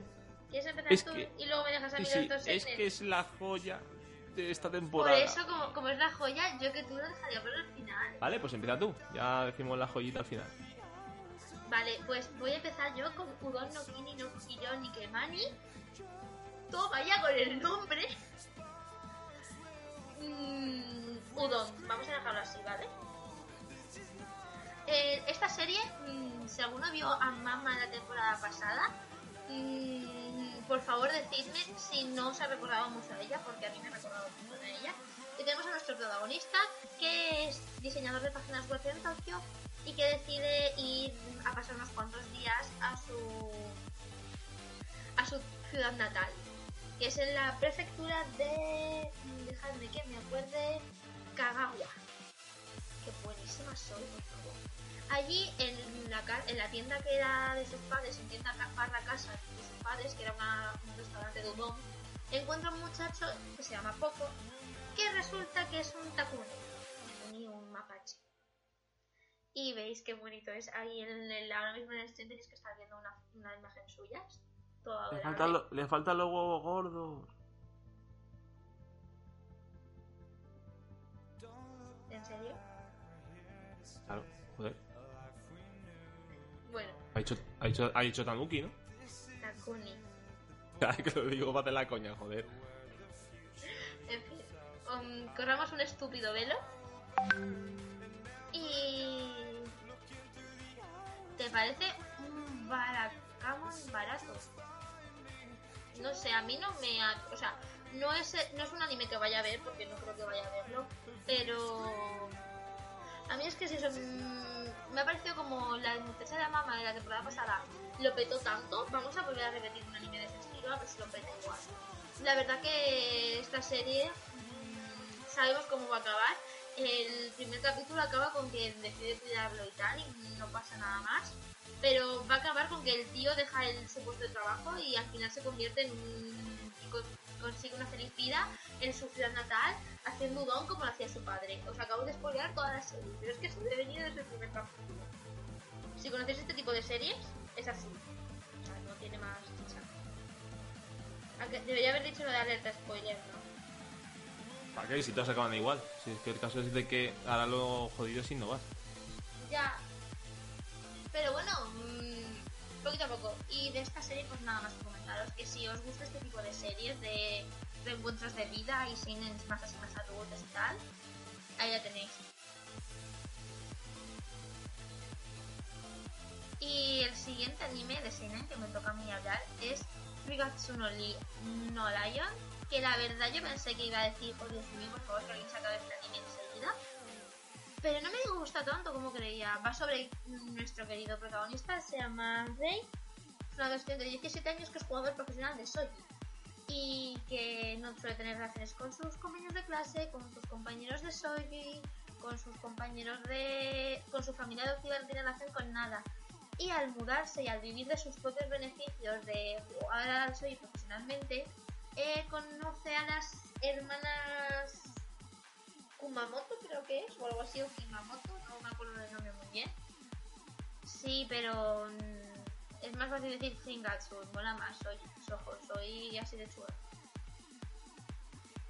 ¿Quieres empezar Es tú que- y luego me dejas a mí sí, los es que es la joya de esta Por temporada. eso, como, como es la joya, yo que tú lo dejaría por el final. Vale, pues empieza tú. Ya decimos la joyita al final. Vale, pues voy a empezar yo con Udon no Kini no Kukiyo Nikemani. Toma ya con el nombre. Mm, Udon, vamos a dejarlo así, ¿vale? Eh, esta serie, mm, si alguno vio a Mama la temporada pasada, mm, por favor decidme si no os ha recordado mucho a ella, porque a mí me ha recordado mucho a ella. Y tenemos a nuestro protagonista, que es diseñador de páginas web en Tokio y que decide ir a pasar unos cuantos días a su a su ciudad natal, que es en la prefectura de dejadme que me acuerde Kagawa. Qué buenísima soy, por favor. Allí en la, en la tienda que era de sus padres, en tienda ca- barra casa de sus padres, que era una- un restaurante de udon, encuentra un muchacho que se llama Poco, que resulta que es un takuni, takuni un mapache. Y veis qué bonito es. Ahí en el, ahora mismo en el stream tenéis que estar viendo una, una imagen suya. Le faltan los huevos gordos. ¿En serio? Claro, joder. Ha dicho, ha dicho, ha dicho Tanuki, ¿no? Takuni. Que lo digo para hacer la coña, joder. En fin, um, corramos un estúpido velo. Y. ¿Te parece un baracamon barato? No sé, a mí no me ha. O sea, no es, no es un anime que vaya a ver, porque no creo que vaya a verlo, pero. A mí es que es eso. Me ha parecido como la muchacha de la mamá de la temporada pasada lo petó tanto. Vamos a volver a repetir un anime de ese estilo, a ver si lo peta igual. La verdad que esta serie mm, sabemos cómo va a acabar. El primer capítulo acaba con que decide cuidarlo y tal, y no pasa nada más. Pero va a acabar con que el tío deja el, su puesto de trabajo y al final se convierte en un. y con- consigue una feliz vida en su ciudad natal, haciendo udon como lo hacía su padre. Os acabo de spoilear toda la serie, pero es que se debe venir desde el primer capítulo. Si conocéis este tipo de series, es así. O sea, no tiene más chicha. Aunque Debería haber dicho lo de alerta spoiler, ¿no? ¿Para qué? Si todas acaban igual. Si es que el caso es de que ahora lo jodido es innovar. Ya. Pero bueno, mm, poquito a poco. Y de esta serie, pues nada más que comentaros que si os gusta este tipo de series de reencuentros de vida y sin más así más adultos y tal, ahí la tenéis. Y el siguiente anime de Seinen que me toca a mí hablar es Rigatsu no, Li- no Lion, que la verdad yo pensé que iba a decir, oh Dios mío, por favor, que alguien se acabe este anime enseguida. Pero no me gusta tanto como creía. Va sobre nuestro querido protagonista, se llama Rey. Es un adolescente de 17 años que es jugador profesional de Soji. Y que no suele tener relaciones con sus compañeros de clase, con sus compañeros de Soji, con sus compañeros de... con su familia adoptiva no tiene relación con nada. Y al mudarse y al vivir de sus propios beneficios de jugar al Soji profesionalmente, eh, conoce a las hermanas Kumamoto creo que es, o algo así, o Kimamoto, no me acuerdo del nombre muy bien. Sí, pero es más fácil decir Shingatsu, mola más, soy Soho, soy así de chula.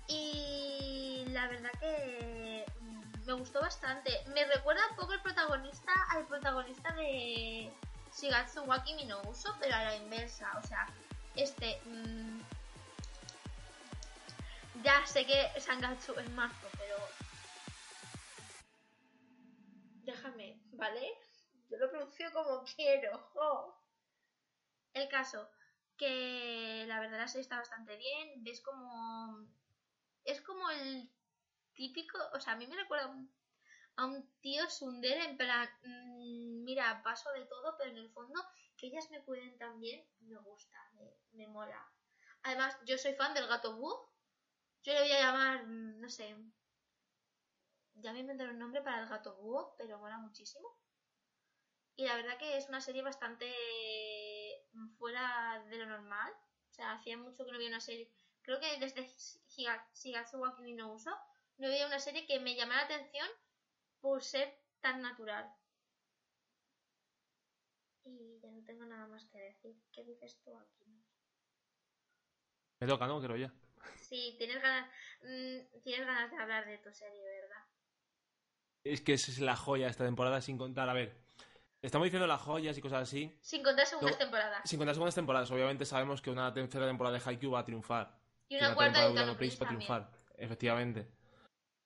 Y la verdad que mm, me gustó bastante. Me recuerda un poco el protagonista al protagonista de Shigatsu wa Kimi no Uso, pero a la inversa. O sea, este... mm, ya sé que Sangatsu es mazo, pero déjame, ¿vale? Yo lo pronuncio como quiero. El caso, que la verdad la serie está bastante bien. Ves como. Es como el típico, o sea, a mí me recuerda a un, tío sundere en plan, mm, mira, paso de todo, pero en el fondo que ellas me cuiden también, me gusta, me, me mola. Además, yo soy fan del gato búho. Yo le voy a llamar, mm, no sé, ya me inventaré un nombre para el gato búho, pero mola muchísimo. Y la verdad que es una serie bastante mm, fuera de lo normal. O sea, hacía mucho que no veía una serie. Creo que desde Higa- Shigatsu wa Kimi no Uso no veía una serie que me llamara la atención por ser tan natural. Y ya no tengo nada más que decir. ¿Qué dices tú aquí? Me toca, ¿no? Creo ya. Sí, tienes ganas, mm, tienes ganas de hablar de tu serie, ¿verdad? Es que esa es la joya de esta temporada sin contar, a ver. Estamos diciendo las joyas y cosas así. Sin contar segundas No, temporadas. Sin contar segundas temporadas. Obviamente sabemos que una tercera temporada de Haikyuu va a triunfar. Y una cuarta temporada de Utano Prince va a triunfar. Efectivamente.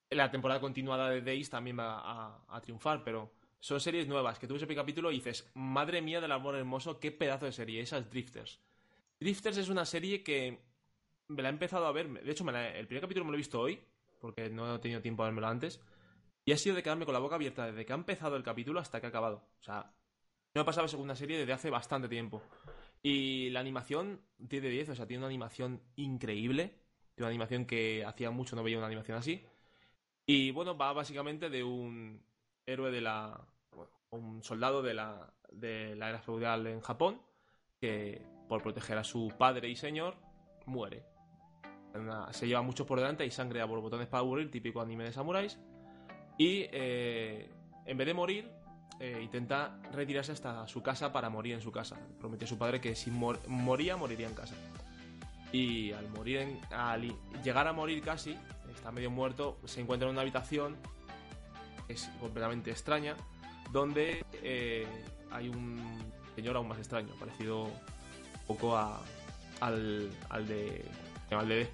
La temporada continuada de Days también va a, a triunfar, pero son series nuevas que tú ves el primer capítulo y dices, madre mía del amor hermoso, qué pedazo de serie, esas Drifters. Drifters es una serie que me la he empezado a ver, de hecho me la- el primer capítulo me lo he visto hoy, porque no he tenido tiempo a vérmelo antes, y ha sido de quedarme con la boca abierta desde que ha empezado el capítulo hasta que ha acabado. O sea, no me pasaba segunda serie desde hace bastante tiempo. Y la animación 10 de 10, o sea, tiene una animación increíble. Tiene una animación que hacía mucho no veía una animación así. Y bueno, va básicamente de un héroe de la. un soldado de la, de la era feudal en Japón que por proteger a su padre y señor muere. Se lleva mucho por delante y sangre a borbotones para aburrir, típico anime de samuráis. Y eh, en vez de morir, eh, intenta retirarse hasta su casa para morir en su casa. Prometió a su padre que si mor- moría, moriría en casa. Y al morir, en- al llegar a morir casi, está medio muerto, se encuentra en una habitación completamente extraña, donde eh, hay un señor aún más extraño, parecido un poco al, al de al de.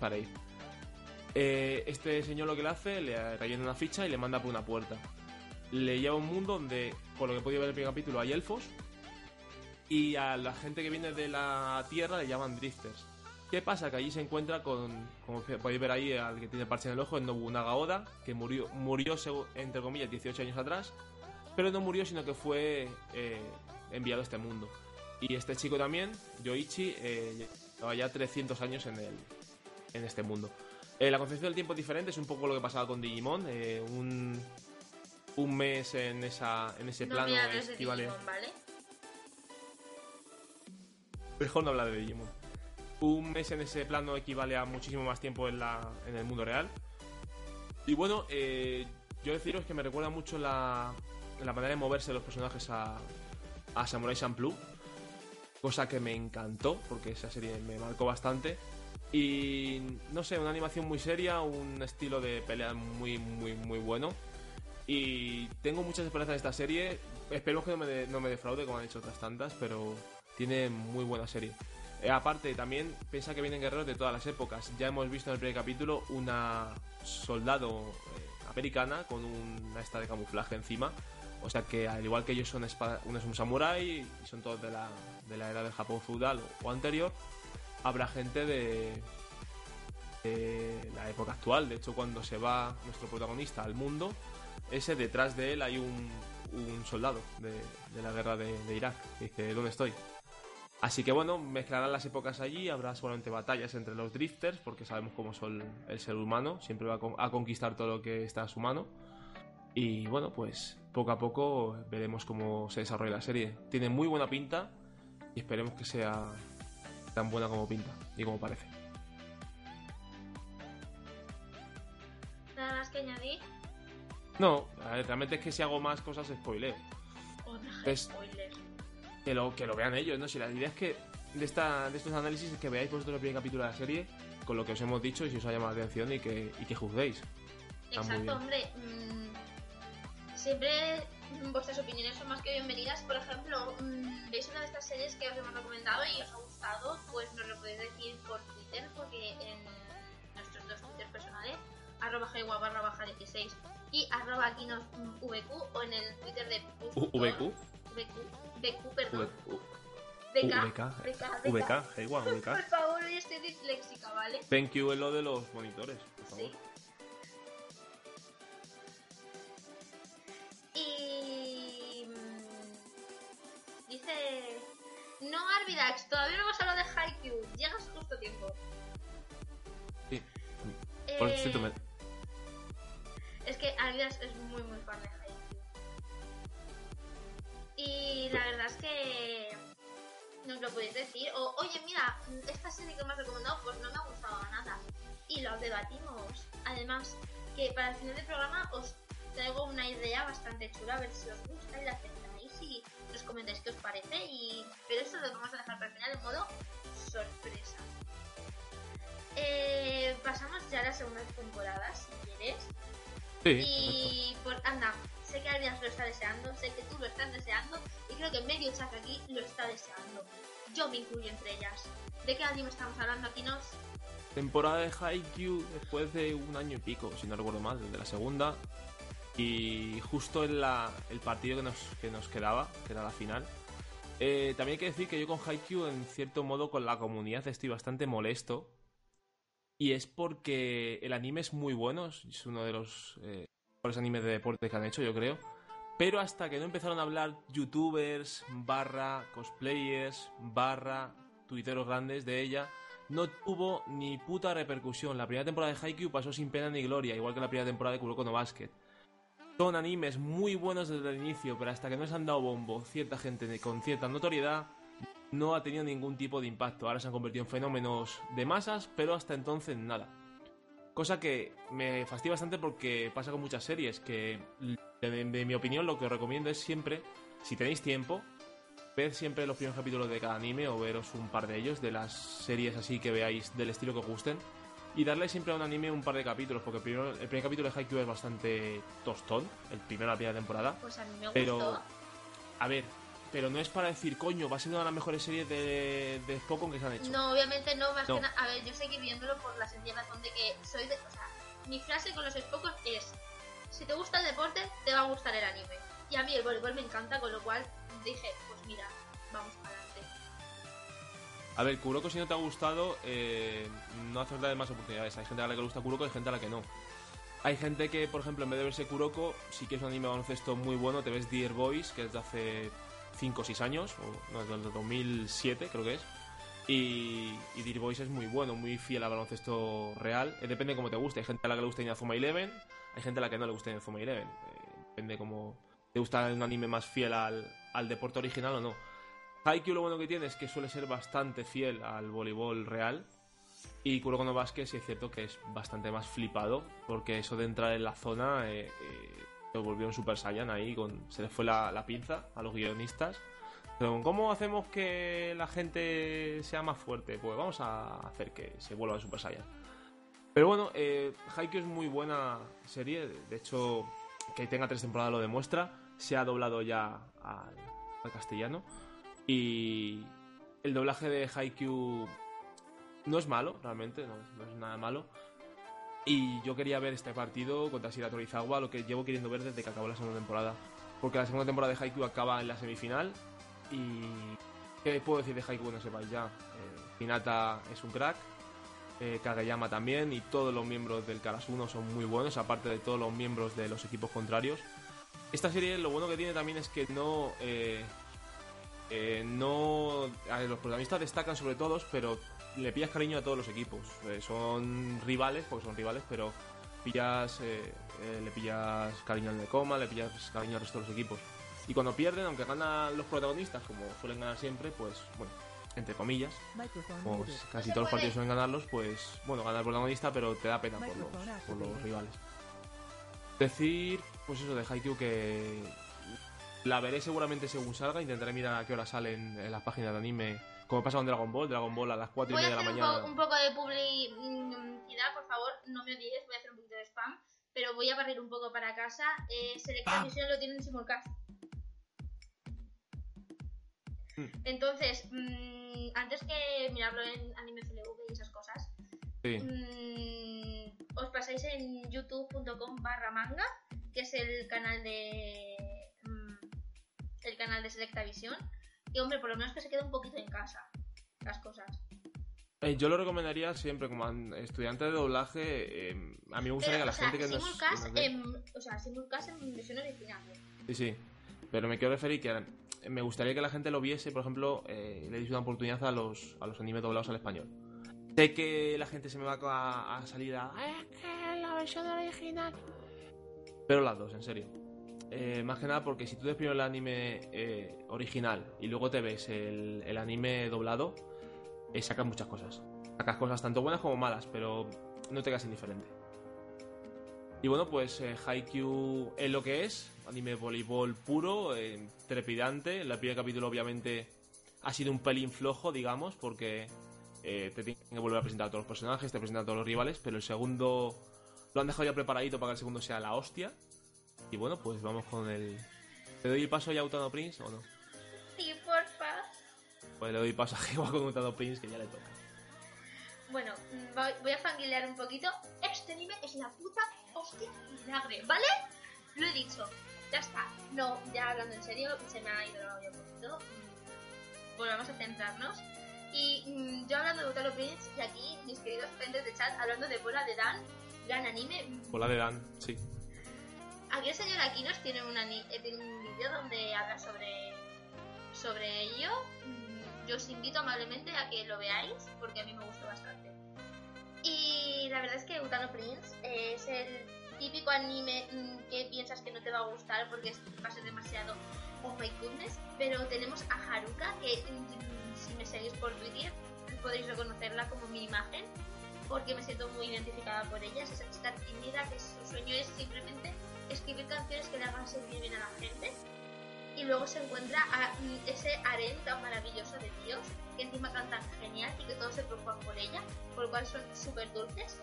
Eh, este señor lo que le hace, le rellena una ficha y le manda por una puerta. Le lleva a un mundo donde, por lo que he podido ver en el primer capítulo, hay elfos. Y a la gente que viene de la Tierra le llaman drifters. ¿Qué pasa? Que allí se encuentra con, como podéis ver ahí, al que tiene parche en el ojo, el Nobunaga Oda, que murió, murió entre comillas, 18 años atrás. Pero no murió, sino que fue eh, enviado a este mundo. Y este chico también, Yoichi, eh, lleva ya 300 años en, el, en este mundo. Eh, la concepción del tiempo es diferente, es un poco lo que pasaba con Digimon. eh, un, un mes en, esa, en ese No plano me hables de equivale. Digimon, ¿vale? Mejor no hablar de Digimon. Un mes en ese plano equivale a muchísimo más tiempo en, la, en el mundo real. Y bueno, eh, yo deciros que me recuerda mucho la, la manera de moverse de los personajes a, a Samurai Champloo. Cosa que me encantó, porque esa serie me marcó bastante. Y no sé, una animación muy seria, un estilo de pelea muy, muy, muy bueno. Y tengo muchas esperanzas de esta serie. Espero que no me, de- no me defraude como han hecho otras tantas, pero tiene muy buena serie. Eh, aparte, también piensa que vienen guerreros de todas las épocas. Ya hemos visto en el primer capítulo una soldado eh, americana con una esta de camuflaje encima. O sea que al igual que ellos son espada- uno es un samurái y son todos de la, de la era del Japón feudal o anterior, habrá gente de, la época actual. De hecho, cuando se va nuestro protagonista al mundo, ese detrás de él hay un, soldado de, la guerra de, Irak. Dice, ¿dónde estoy? Así que bueno, mezclarán las épocas allí, habrá seguramente batallas entre los drifters, porque sabemos cómo son el ser humano, siempre va a conquistar todo lo que está a su mano. Y bueno, pues poco a poco veremos cómo se desarrolla la serie. Tiene muy buena pinta y esperemos que sea tan buena como pinta y como parece. Nada más que añadir. No, realmente es que si hago más cosas spoileo. Otra Pues- spoiler. Que lo, que lo vean ellos, ¿no? Si la idea es que de, esta, de estos análisis es que veáis vosotros el primer capítulo de la serie con lo que os hemos dicho y si os ha llamado la atención y que, y que juzguéis. Está Exacto, hombre. mm, siempre vuestras opiniones son más que bienvenidas. Por ejemplo, mm, veis una de estas series que os hemos recomendado y os ha gustado, pues nos lo podéis decir por Twitter, porque en nuestros dos Twitter personales, arroba jaigua barra baja 16 y arroba aquí nos VQ o en el Twitter de VQ. VQ, VQ, perdón. VK, VK, VK, VK. Por favor, hoy estoy disléxica, ¿vale? Thank you es lo de los monitores, por favor. Sí. Y mm, dice no, Arvidax, todavía no hemos hablado de Haikyuu. Llegas justo a tiempo. Sí. Por Eh, cierto, me- Es que Arvidax es muy, muy fan de Haikyuu. Y la verdad es que... Nos lo podéis decir. O, oye, mira, esta serie que me has recomendado, pues no me ha gustado nada. Y lo debatimos. Además, que para el final del programa os traigo una idea bastante chula, a ver si os gusta y la aceptáis y nos comentáis qué os parece. Y... Pero eso lo vamos a dejar para el final en modo sorpresa. Eh, pasamos ya a la segunda temporada, si quieres. Sí, Y por anda, sé que Arias lo está deseando, sé que tú lo estás deseando y creo que medio chat aquí lo está deseando. Yo me incluyo entre ellas. ¿De qué anime estamos hablando aquí nos? temporada de Haikyuu después de un año y pico, si no recuerdo mal, desde la segunda. Y justo en la, el partido que nos, que nos quedaba, que era la final. Eh, también hay que decir que yo con Haikyuu, en cierto modo, con la comunidad estoy bastante molesto. Y es porque el anime es muy bueno, es uno de los eh, mejores animes de deporte que han hecho, yo creo. Pero hasta que no empezaron a hablar youtubers, barra cosplayers, barra tuiteros grandes de ella, no tuvo ni puta repercusión. La primera temporada de Haikyuu pasó sin pena ni gloria, igual que la primera temporada de Kuroko no Basket. Son animes muy buenos desde el inicio, pero hasta que no se han dado bombo cierta gente con cierta notoriedad, no ha tenido ningún tipo de impacto. Ahora se han convertido en fenómenos de masas, pero hasta entonces nada. Cosa que me fastidia bastante porque pasa con muchas series, que de, mi opinión lo que os recomiendo es siempre, si tenéis tiempo, ved siempre los primeros capítulos de cada anime o veros un par de ellos, de las series así que veáis del estilo que os gusten. Y darle siempre a un anime un par de capítulos, porque el, primero- el primer capítulo de Haikyuu es bastante tostón, el primero de la primera temporada. Pues a mí me Pero, gustó. a ver, pero no es para decir, coño, va a ser una de las mejores series de, de Spokon que se han hecho. No, obviamente no, más No. que nada. A ver, yo seguí viéndolo por la sencilla razón de que soy de. O sea, mi frase con los Spokon es: si te gusta el deporte, te va a gustar el anime. Y a mí el voleibol me encanta, con lo cual dije: pues mira, vamos. A ver, Kuroko, si no te ha gustado, eh, no hace falta de más oportunidades. Hay gente a la que le gusta Kuroko y gente a la que no. Hay gente que, por ejemplo, en vez de verse Kuroko, si quieres un anime de baloncesto muy bueno, te ves Dear Boys, que es de hace 5 o 6 años, o no, es del 2007 creo que es. Y, y Dear Boys es muy bueno, muy fiel al baloncesto real. Eh, depende de cómo te guste. Hay gente a la que le gusta Inazuma Eleven, hay gente a la que no le gusta Inazuma Eleven. Eh, depende cómo te gusta un anime más fiel al, al deporte original o no. Haikyuu lo bueno que tiene es que suele ser bastante fiel al voleibol real. Y Kuroko no Basket sí es cierto que es bastante más flipado, porque eso de entrar en la zona eh, eh, lo volvió un Super Saiyan ahí, con, se les fue la, pinza a los guionistas. Pero ¿cómo hacemos que la gente sea más fuerte? Pues vamos a hacer que se vuelva Super Saiyan. Pero bueno, eh, es muy buena serie, de hecho que tenga tres temporadas lo demuestra, se ha doblado ya al castellano. Y el doblaje de Haikyuu no es malo, realmente, no, es nada malo. Y yo quería ver este partido contra Shira Torizawa, lo que llevo queriendo ver desde que acabó la segunda temporada. Porque la segunda temporada de Haikyuu acaba en la semifinal. Y. ¿Qué puedo decir de Haikyuu? No sepáis ya. Eh, Hinata es un crack. eh, Kageyama también. Y todos los miembros del Karasuno son muy buenos, aparte de todos los miembros de los equipos contrarios. Esta serie lo bueno que tiene también es que no. eh, eh, no. los protagonistas destacan sobre todos, pero le pillas cariño a todos los equipos. Eh, son rivales, porque son rivales, pero pillas, eh, eh, le pillas cariño al Necoma, le pillas cariño al resto de los equipos. Y cuando pierden, aunque ganan los protagonistas, como suelen ganar siempre, pues, bueno, entre comillas, muted. casi todos los partidos suelen ganarlos, pues, bueno, gana el protagonista, pero te da pena por los, por los rivales. Decir, pues eso, de Haikyuu que la veré seguramente según salga, intentaré mirar a qué hora salen en las páginas de anime, como pasa con Dragon Ball, Dragon Ball a las 4 y media de la mañana. un poco de publicidad, por favor, no me odies, voy a hacer un poquito de spam, pero voy a barrer un poco para casa. Eh, Selecta Ah. Visión lo tiene en simulcast. Mm. Entonces, mm, antes que mirarlo en Anime CLV y esas cosas, Sí. mm, os pasáis en youtube.com barra manga, que es el canal de el canal de Selecta Visión. Y hombre, por lo menos que se quede un poquito en casa las cosas. Eh, yo lo recomendaría siempre como an- estudiante de doblaje. eh, a mí me gustaría que la sea, gente que simulcast nos en, o sea, simulcast en versión original. ¿eh? Sí, sí. Pero me quiero referir que me gustaría que la gente lo viese, por ejemplo, eh, le diese una oportunidad a los, a los animes doblados al español. Sé que la gente se me va a, a salir a... "Ay, Es que la versión original... Pero las dos, en serio. Eh, más que nada porque si tú ves primero el anime eh, original y luego te ves el, el anime doblado, eh, sacas muchas cosas. Sacas cosas tanto buenas como malas, pero no te quedas indiferente. Y bueno, pues eh, Haikyuu es lo que es, anime voleibol puro, trepidante. El primer capítulo obviamente ha sido un pelín flojo, digamos, porque te tienen que volver a presentar a todos los personajes, te presentan a todos los rivales, pero el segundo lo han dejado ya preparadito para que el segundo sea la hostia. Y bueno, pues vamos con el... ¿Le doy el paso ya a Utano Prince o no? Sí, porfa. Pues le doy paso a Jewa con Utano Prince, que ya le toca. Bueno, voy- a fanguilear un poquito. Este anime es la puta hostia vinagre, ¿vale? Lo he dicho. Ya está. No, ya hablando en serio, se me ha ido el un poquito. Mm, Volvamos a centrarnos. Y mm, yo hablando de Utalo Prince, y aquí mis queridos frentes de chat hablando de Bola de Dan, gran anime. Bola de Dan, sí. Aquí el señor Aquinos eh, tiene un vídeo donde habla sobre, sobre ello. Mm, Yo os invito amablemente a que lo veáis porque a mí me gustó bastante. Y la verdad es que Utano Prince es el típico anime mm, que piensas que no te va a gustar porque va a ser demasiado oh my goodness. Pero tenemos a Haruka que mm, si me seguís por Twitter podéis reconocerla como mi imagen porque me siento muy identificada por ella. Es esa chica tímida que su sueño es simplemente escribir canciones que le hagan sentir bien a la gente. Y luego se encuentra a mm, ese harem tan maravilloso de tíos que encima cantan genial y que todos se preocupan por ella, por lo cual son súper dulces.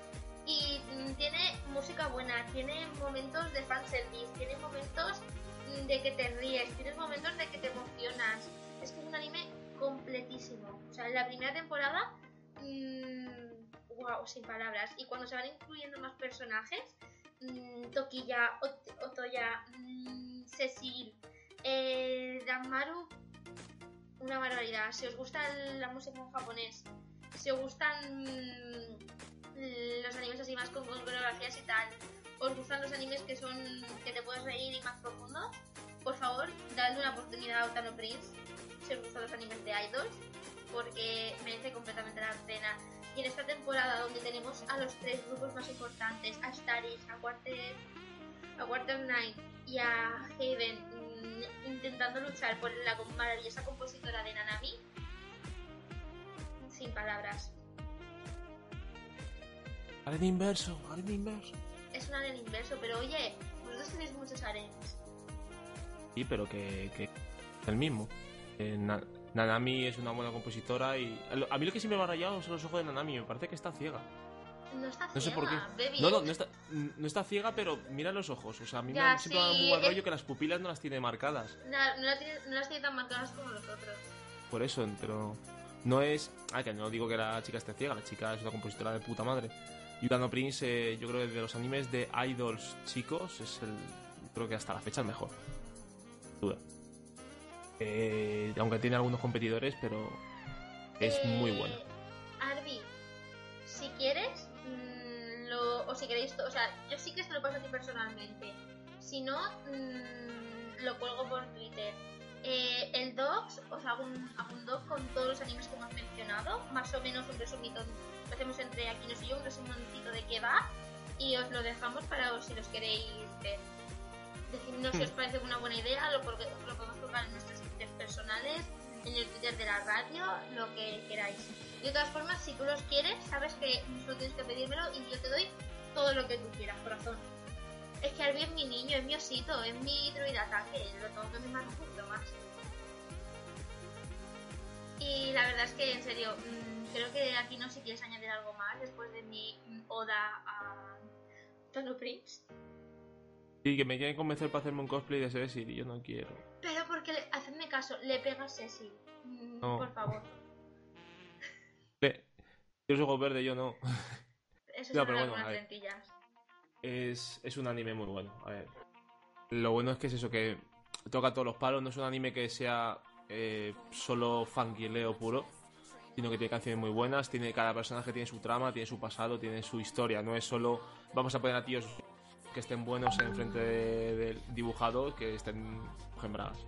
Y mm, tiene música buena, tiene momentos de fanservice, tiene momentos mm, de que te ríes, tienes momentos de que te emocionas. Es que es un anime completísimo. O sea, en la primera temporada, wow, sin palabras. Y cuando se van incluyendo más personajes, mm, Tokiya, Ot- Otoya, mm, Cecil, eh, Danmaru, una barbaridad. Si os gusta la música en japonés, si os gustan mm, los animes así más con con y tal, os gustan los animes que son que te puedes reír y más profundos, por favor, dadle una oportunidad a Utano Prince si os gustan los animes de idols, porque merece completamente la pena. Y en esta temporada donde tenemos a los tres grupos más importantes, a Starix, a Quarter, a Quarter Night y a Haven, mm, intentando luchar por la maravillosa compositora de Nanami, sin palabras. Harem inverso, harem inverso. Es un aren inverso, pero oye, vosotros tenéis muchos arenes. Sí, pero que, que es el mismo. Eh, Na- Nanami es una buena compositora y... A mí lo que siempre me ha rayado son los ojos de Nanami, me parece que está ciega. No está No sé por qué. ciega. No, no, no está, no está ciega, pero mira los ojos. O sea, a mí Ya, me siempre me da muy buen es- rollo que las pupilas no las tiene marcadas. No, no la tiene- no las tiene tan marcadas como los otros. Por eso, pero no es... Ah, que no digo que la chica esté ciega, la chica es una compositora de puta madre. Y Utano Prince, eh, yo creo que de los animes de idols chicos, es el... Creo que hasta la fecha el mejor. Duda. Eh, aunque tiene algunos competidores, pero es Eh, muy bueno. Arby, si quieres, mm, lo, o si queréis, o sea, yo sí que te lo paso a ti personalmente. Si no, mm, lo cuelgo por Twitter. Eh, el Docs, os hago un, hago un doc con todos los animes que hemos mencionado, más o menos un resumito, lo hacemos entre aquí y yo, un resumoncito de qué va, y os lo dejamos para si los queréis ver. Decidnos si os parece una buena idea, lo, lo podemos colgar en nuestros personales, en el Twitter de la radio, lo que queráis. De todas formas, si tú los quieres, sabes que solo tienes que pedírmelo y yo te doy todo lo que tú quieras, corazón. Es que Arby es mi niño, es mi osito, es mi druida ataque, lo tengo que mimar un poquito más. Y la verdad es que, en serio, mm, creo que aquí no si quieres añadir algo más después de mi mm, oda a Tono Prince. Sí, que me quieren convencer para hacerme un cosplay de Cecil y yo no quiero. Pero porque, le- hacedme caso, le pegas Cecil. Mm, No. Por favor. Le- Yo soy ojos verdes, yo no. Eso No, pero bueno, a ver. Es, es un anime muy bueno. A ver. Lo bueno es que es eso, que toca todos los palos. No es un anime que sea eh, solo funky puro, sino que tiene canciones muy buenas. Tiene cada personaje tiene su trama, tiene su pasado, tiene su historia. No es solo vamos a poner a tíos que estén buenos en frente de- del dibujado que estén gembradas.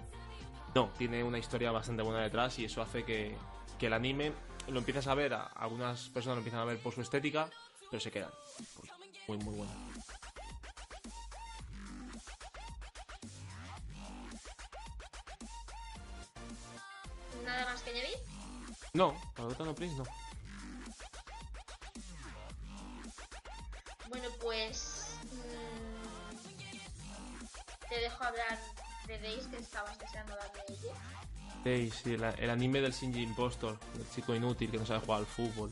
No, tiene una historia bastante buena detrás y eso hace que, que el anime lo empiezas a ver, a- algunas personas lo empiezan a ver por su estética, pero se quedan. Pues, muy, muy bueno. Nada más que añadir. No, para Dota Prince no. Bueno, pues. Dejo hablar de Days, que estabas deseando hablar de ella. Sí, el, el anime del Shinji Impostor, el chico inútil que no sabe jugar al fútbol.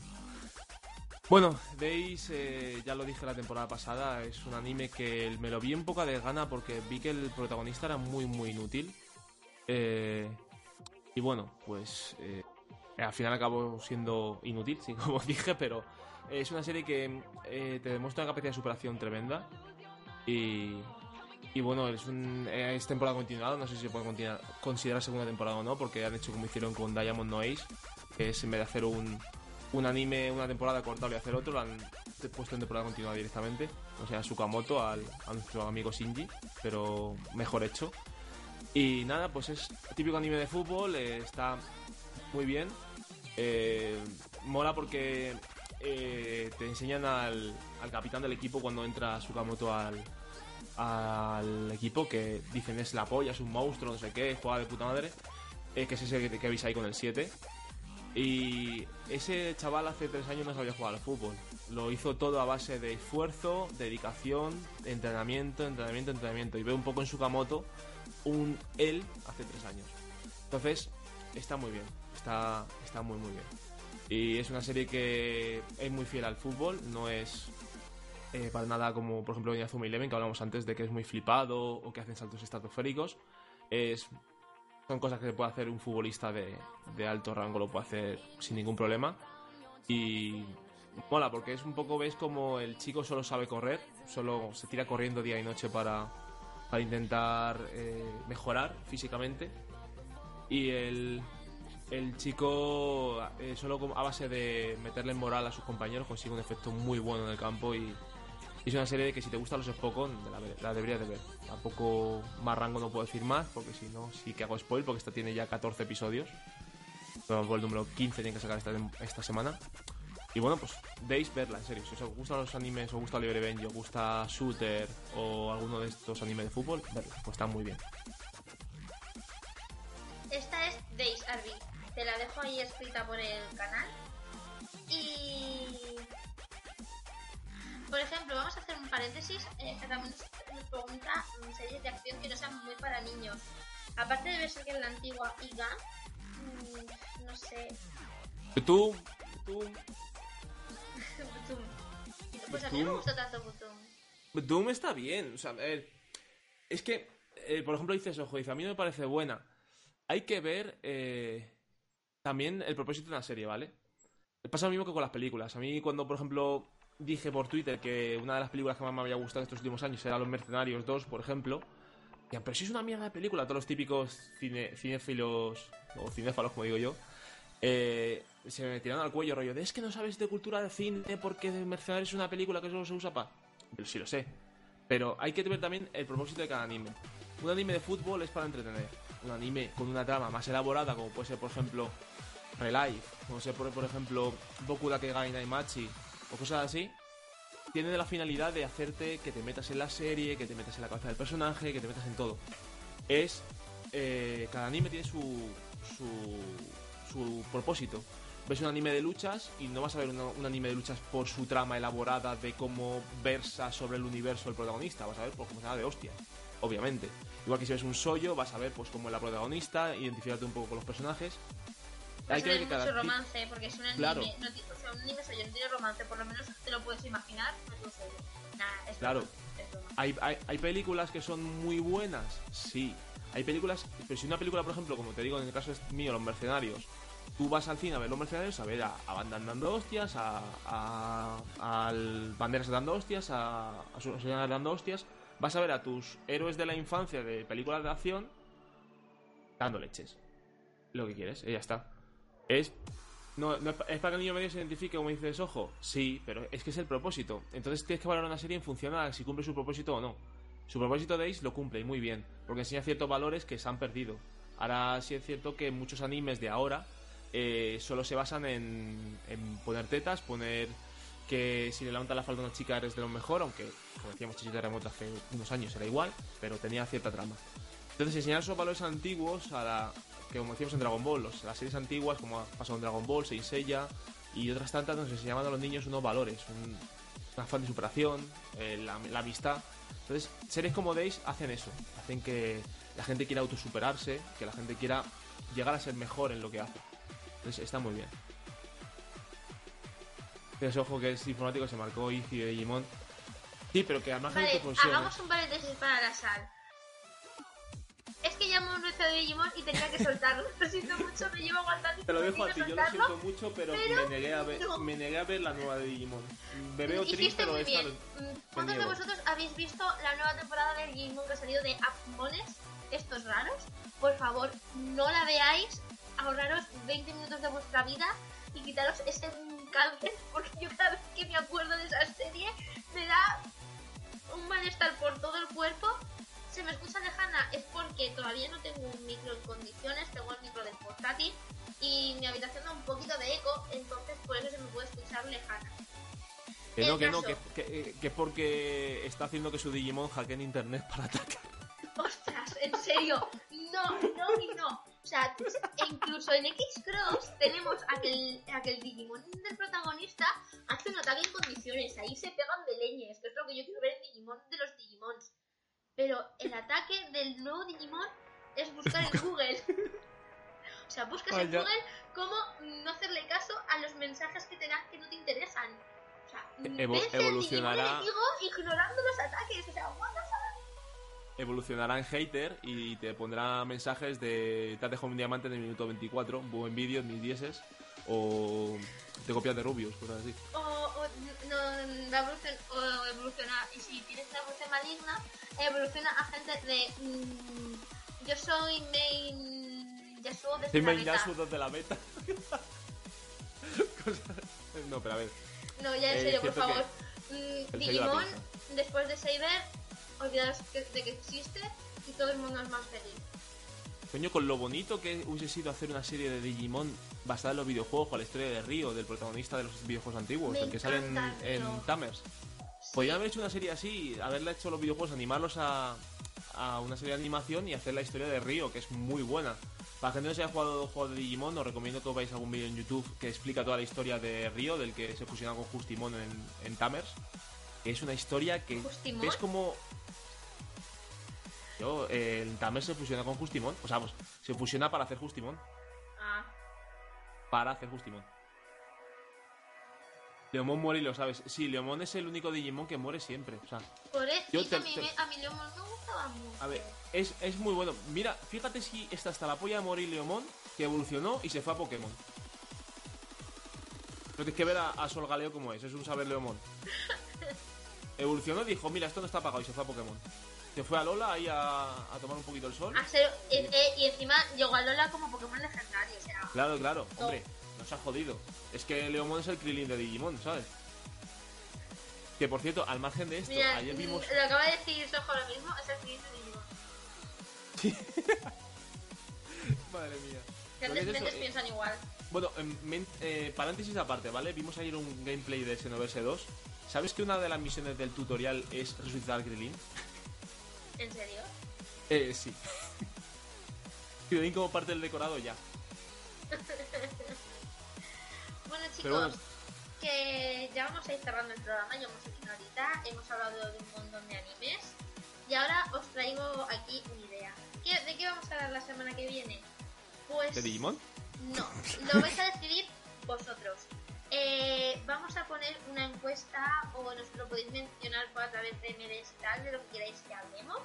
Bueno, Days, eh, ya lo dije la temporada pasada, es un anime que me lo vi en poca de gana porque vi que el protagonista era muy, muy inútil. Eh, y bueno, pues eh, al final acabó siendo inútil, sí, como dije, pero es una serie que te demuestra una capacidad de superación tremenda. Y, y bueno, es, un, eh, es temporada continuada, no sé si se puede continuar- considerar segunda temporada o no, porque han hecho como hicieron con Diamond No Ace, que es en vez de hacer un, un anime, una temporada cortable y hacer otro, lo han puesto en temporada continuada directamente. O sea, Sukamoto al, a nuestro amigo Shinji, pero mejor hecho. Y nada, pues es típico anime de fútbol, eh, está muy bien. Eh, mola porque eh, te enseñan al, al capitán del equipo cuando entra Sukamoto al, al equipo que dicen es la polla, es un monstruo, no sé qué, juega de puta madre. eh, que es ese que, que veis ahí con el 7. Y ese chaval hace tres años no sabía jugar al fútbol. Lo hizo todo a base de esfuerzo, dedicación, entrenamiento, entrenamiento, entrenamiento. Y veo un poco en Sukamoto un él hace tres años. Entonces, está muy bien. Está, está muy, muy bien. Y es una serie que es muy fiel al fútbol. No es eh, para nada como, por ejemplo, en Azuma Eleven, que hablamos antes de que es muy flipado o que hacen saltos estratosféricos. Es, son cosas que puede hacer un futbolista de, de alto rango, lo puede hacer sin ningún problema. Y mola, porque es un poco, ves como el chico solo sabe correr, solo se tira corriendo día y noche para, para intentar eh, mejorar físicamente. Y el, el chico, eh, solo a base de meterle moral a sus compañeros, consigue un efecto muy bueno en el campo. Y, es una serie que si te gustan los Spokon, la, deberías de ver. Tampoco más rango no puedo decir más, porque si no, sí que hago spoil, porque esta tiene ya 14 episodios. Pero por el número 15 tienen que sacar esta, esta semana. Y bueno, pues Days verla, en serio. Si os gustan los animes, os gusta y Benji, os gusta Shooter o alguno de estos animes de fútbol, verla, pues está muy bien. Esta es Days Arby. Te la dejo ahí escrita por el canal. Y. Por ejemplo, vamos a hacer un paréntesis. Eh, que también nos, pregunta series de acción que no sean muy para niños. Aparte de ver que en la antigua IGA, mm, no sé. Tú, Butum. Pues a mí no me Butum. gustó tanto Butum. Doom está bien. O sea, a ver, es que, eh, por ejemplo, dices, ojo, dice, a mí no me parece buena. Hay que ver eh, también el propósito de una serie, ¿vale? Pasa lo mismo que con las películas. A mí cuando, por ejemplo, dije por Twitter que una de las películas que más me había gustado estos últimos años era Los Mercenarios 2, por ejemplo, pero si es una mierda de película, todos los típicos cine, cinéfilos, o cinéfalos, como digo yo, eh, se me tiraron al cuello rollo de es que no sabes de cultura de cine porque Mercenarios es una película que solo se usa para... Pero sí lo sé. Pero hay que ver también el propósito de cada anime. Un anime de fútbol es para entretener. Un anime con una trama más elaborada, como puede ser, por ejemplo, Relife, como ser, por, ejemplo, Boku Dakegai Naimachi, o cosas así, tiene la finalidad de hacerte que te metas en la serie, que te metas en la cabeza del personaje, que te metas en todo. Es. eh, cada anime tiene su, su, su propósito. Ves un anime de luchas y no vas a ver un anime de luchas por su trama elaborada de cómo versa sobre el universo el protagonista, vas a ver por cómo se de hostias, obviamente. Igual que si ves un sollo, vas a ver pues cómo es la protagonista, identificarte un poco con los personajes. Hay que ver mucho ti- romance, porque es un anime. Claro. No, o sea, un anime no tiene romance, por lo menos te lo puedes imaginar. No es lo suyo. Nah, es Claro. es. ¿Hay, hay, hay películas que son muy buenas? Sí. Hay películas, pero si una película, por ejemplo, como te digo en el caso es mío, Los Mercenarios, tú vas al cine a ver Los Mercenarios, a ver a, a Van Damme dando hostias, a, a, al Banderas dando hostias, a, a su señora dando hostias, vas a ver a tus héroes de la infancia de películas de acción dando leches. Lo que quieres, y ya está. Es no, no es pa- es para que el niño medio se identifique, como dices, ojo. Sí, pero es que es el propósito. Entonces tienes que valorar una serie en función a si cumple su propósito o no. Su propósito de Ace lo cumple y muy bien, porque enseña ciertos valores que se han perdido Ahora sí es cierto que muchos animes de ahora eh, solo se basan en, en poner tetas, poner que si le levanta la falda a una chica eres de lo mejor, aunque, como decíamos, Chichita Remoto hace unos años era igual, pero tenía cierta trama. Entonces, enseñar esos valores antiguos a la, que como decíamos en Dragon Ball, los- las series antiguas, como ha pasado en Dragon Ball, Saint Seiya y otras tantas, nos enseñaban a los niños unos valores, un, un afán de superación, eh, la, la amistad. Entonces, series como Days hacen eso, hacen que la gente quiera autosuperarse, que la gente quiera llegar a ser mejor en lo que hace. Entonces, está muy bien. Tienes ojo que es informático, se marcó Izzy de Digimon. Sí, pero que de Vale, profesión, hagamos un paréntesis para la sal. Es que llamo un reto de Digimon y tenía que soltarlo. Lo siento mucho, me llevo aguantando y Te lo dejo a ti, yo lo siento mucho, pero, pero me, negué a ver, no. me negué a ver la nueva de Digimon. Me veo triste, pero esta Mm, ¿Cuántos de vosotros habéis visto la nueva temporada de Digimon que ha salido de Apmones? Estos raros. Por favor, no la veáis. Ahorraros 20 minutos de vuestra vida y quitaros ese cáncer. Porque yo cada vez que me acuerdo de esa serie me da un malestar por todo el cuerpo. Se me escucha lejana es porque todavía no tengo un micro en condiciones, tengo el micro del portátil y mi habitación da un poquito de eco, entonces por eso se me puede escuchar lejana. Que no, El que no, que, caso. que, porque está haciendo que su Digimon hackeen internet para atacar. Ostras, en serio, no, no y no. O sea, e incluso en X-Cross tenemos a que, el, a que el Digimon del protagonista hace un ataque en condiciones. Ahí se pegan de leñes, que es lo que yo quiero ver en Digimon de los Digimons. Pero el ataque del nuevo Digimon es buscar en Google. O sea, buscas en Vaya. Google cómo no hacerle caso a los mensajes que te dan que no te interesan. O sea, Evo- vence al evolucionará- Digimon enemigo ignorando los ataques. O sea, what the fuck? Evolucionará en hater y te pondrá mensajes de te has dejado un diamante en el minuto 24, buen vídeo, mis dieces, o te copias de Rubius, cosas así. o, o no, va a evolucion- o evoluciona y si tienes una evolución maligna evoluciona a gente de mm, yo soy main Yasuo desde Soy la main beta. Yasuo desde la beta. Cosas- No, pero a ver. no ya en Eh, serio por favor Mm, Digimon después de Saber olvidaros de que existe y todo el mundo es más feliz Coño, con lo bonito que hubiese sido hacer una serie de Digimon basada en los videojuegos, con la historia de Río, del protagonista de los videojuegos antiguos, Me el que sale en. Tamers. Podrían haber hecho una serie así, haberla hecho los videojuegos, animarlos a, a una serie de animación y hacer la historia de Río, que es muy buena. Para gente que no se haya jugado juegos de Digimon, os recomiendo que os veáis algún vídeo en YouTube que explica toda la historia de Río, del que se fusiona con Justimon en, en Tamers. Que es una historia que ¿Justimon? ves como yo, eh, el Tamers se fusiona con Justimon. O sea, pues se fusiona para hacer Justimon. ah Para hacer Justimon. Leomon muere y lo sabes. Sí, Leomon es el único Digimon que muere siempre. O sea, Yo te- a mí te- me- a mí Leomon me gustaba mucho a ver, es, es muy bueno. Mira, fíjate si está hasta la polla de morir Leomon, que evolucionó y se fue a Pokémon. No tienes que ver a, a Sol Galeo como es, es un saber Leomon. Evolucionó y dijo, mira, esto no está apagado y se fue a Pokémon. Se fue a Lola ahí a, a tomar un poquito el sol. A ser- eh, eh, y encima llegó a Lola como Pokémon legendario o sea Claro, claro, No. hombre, nos ha jodido. Es que Leomon es el Krillin de Digimon, ¿sabes? Que por cierto, al margen de esto, Mira, ayer vimos. lo acaba de decir Sojo ahora mismo, es el siguiente Digimon. Madre mía. Que Lo que es antes eso, mentes eh, piensan igual. Bueno, em, men- eh, paréntesis aparte, ¿vale? Vimos ayer un gameplay de Xenoverse 2. ¿Sabes que una de las misiones del tutorial es resucitar a Krillin? ¿En serio? Eh, sí. Krillin como parte del decorado ya. Bueno chicos, bueno. que ya vamos a ir cerrando el programa, ya hemos hecho una horita, hemos hablado de un montón de animes y ahora os traigo aquí una idea. ¿Qué- ¿De qué vamos a hablar la semana que viene? Pues... ¿De Digimon? No, lo vais a decidir vosotros. Eh, vamos a poner una encuesta o nos lo podéis mencionar a través de y tal, de lo que queráis que hablemos.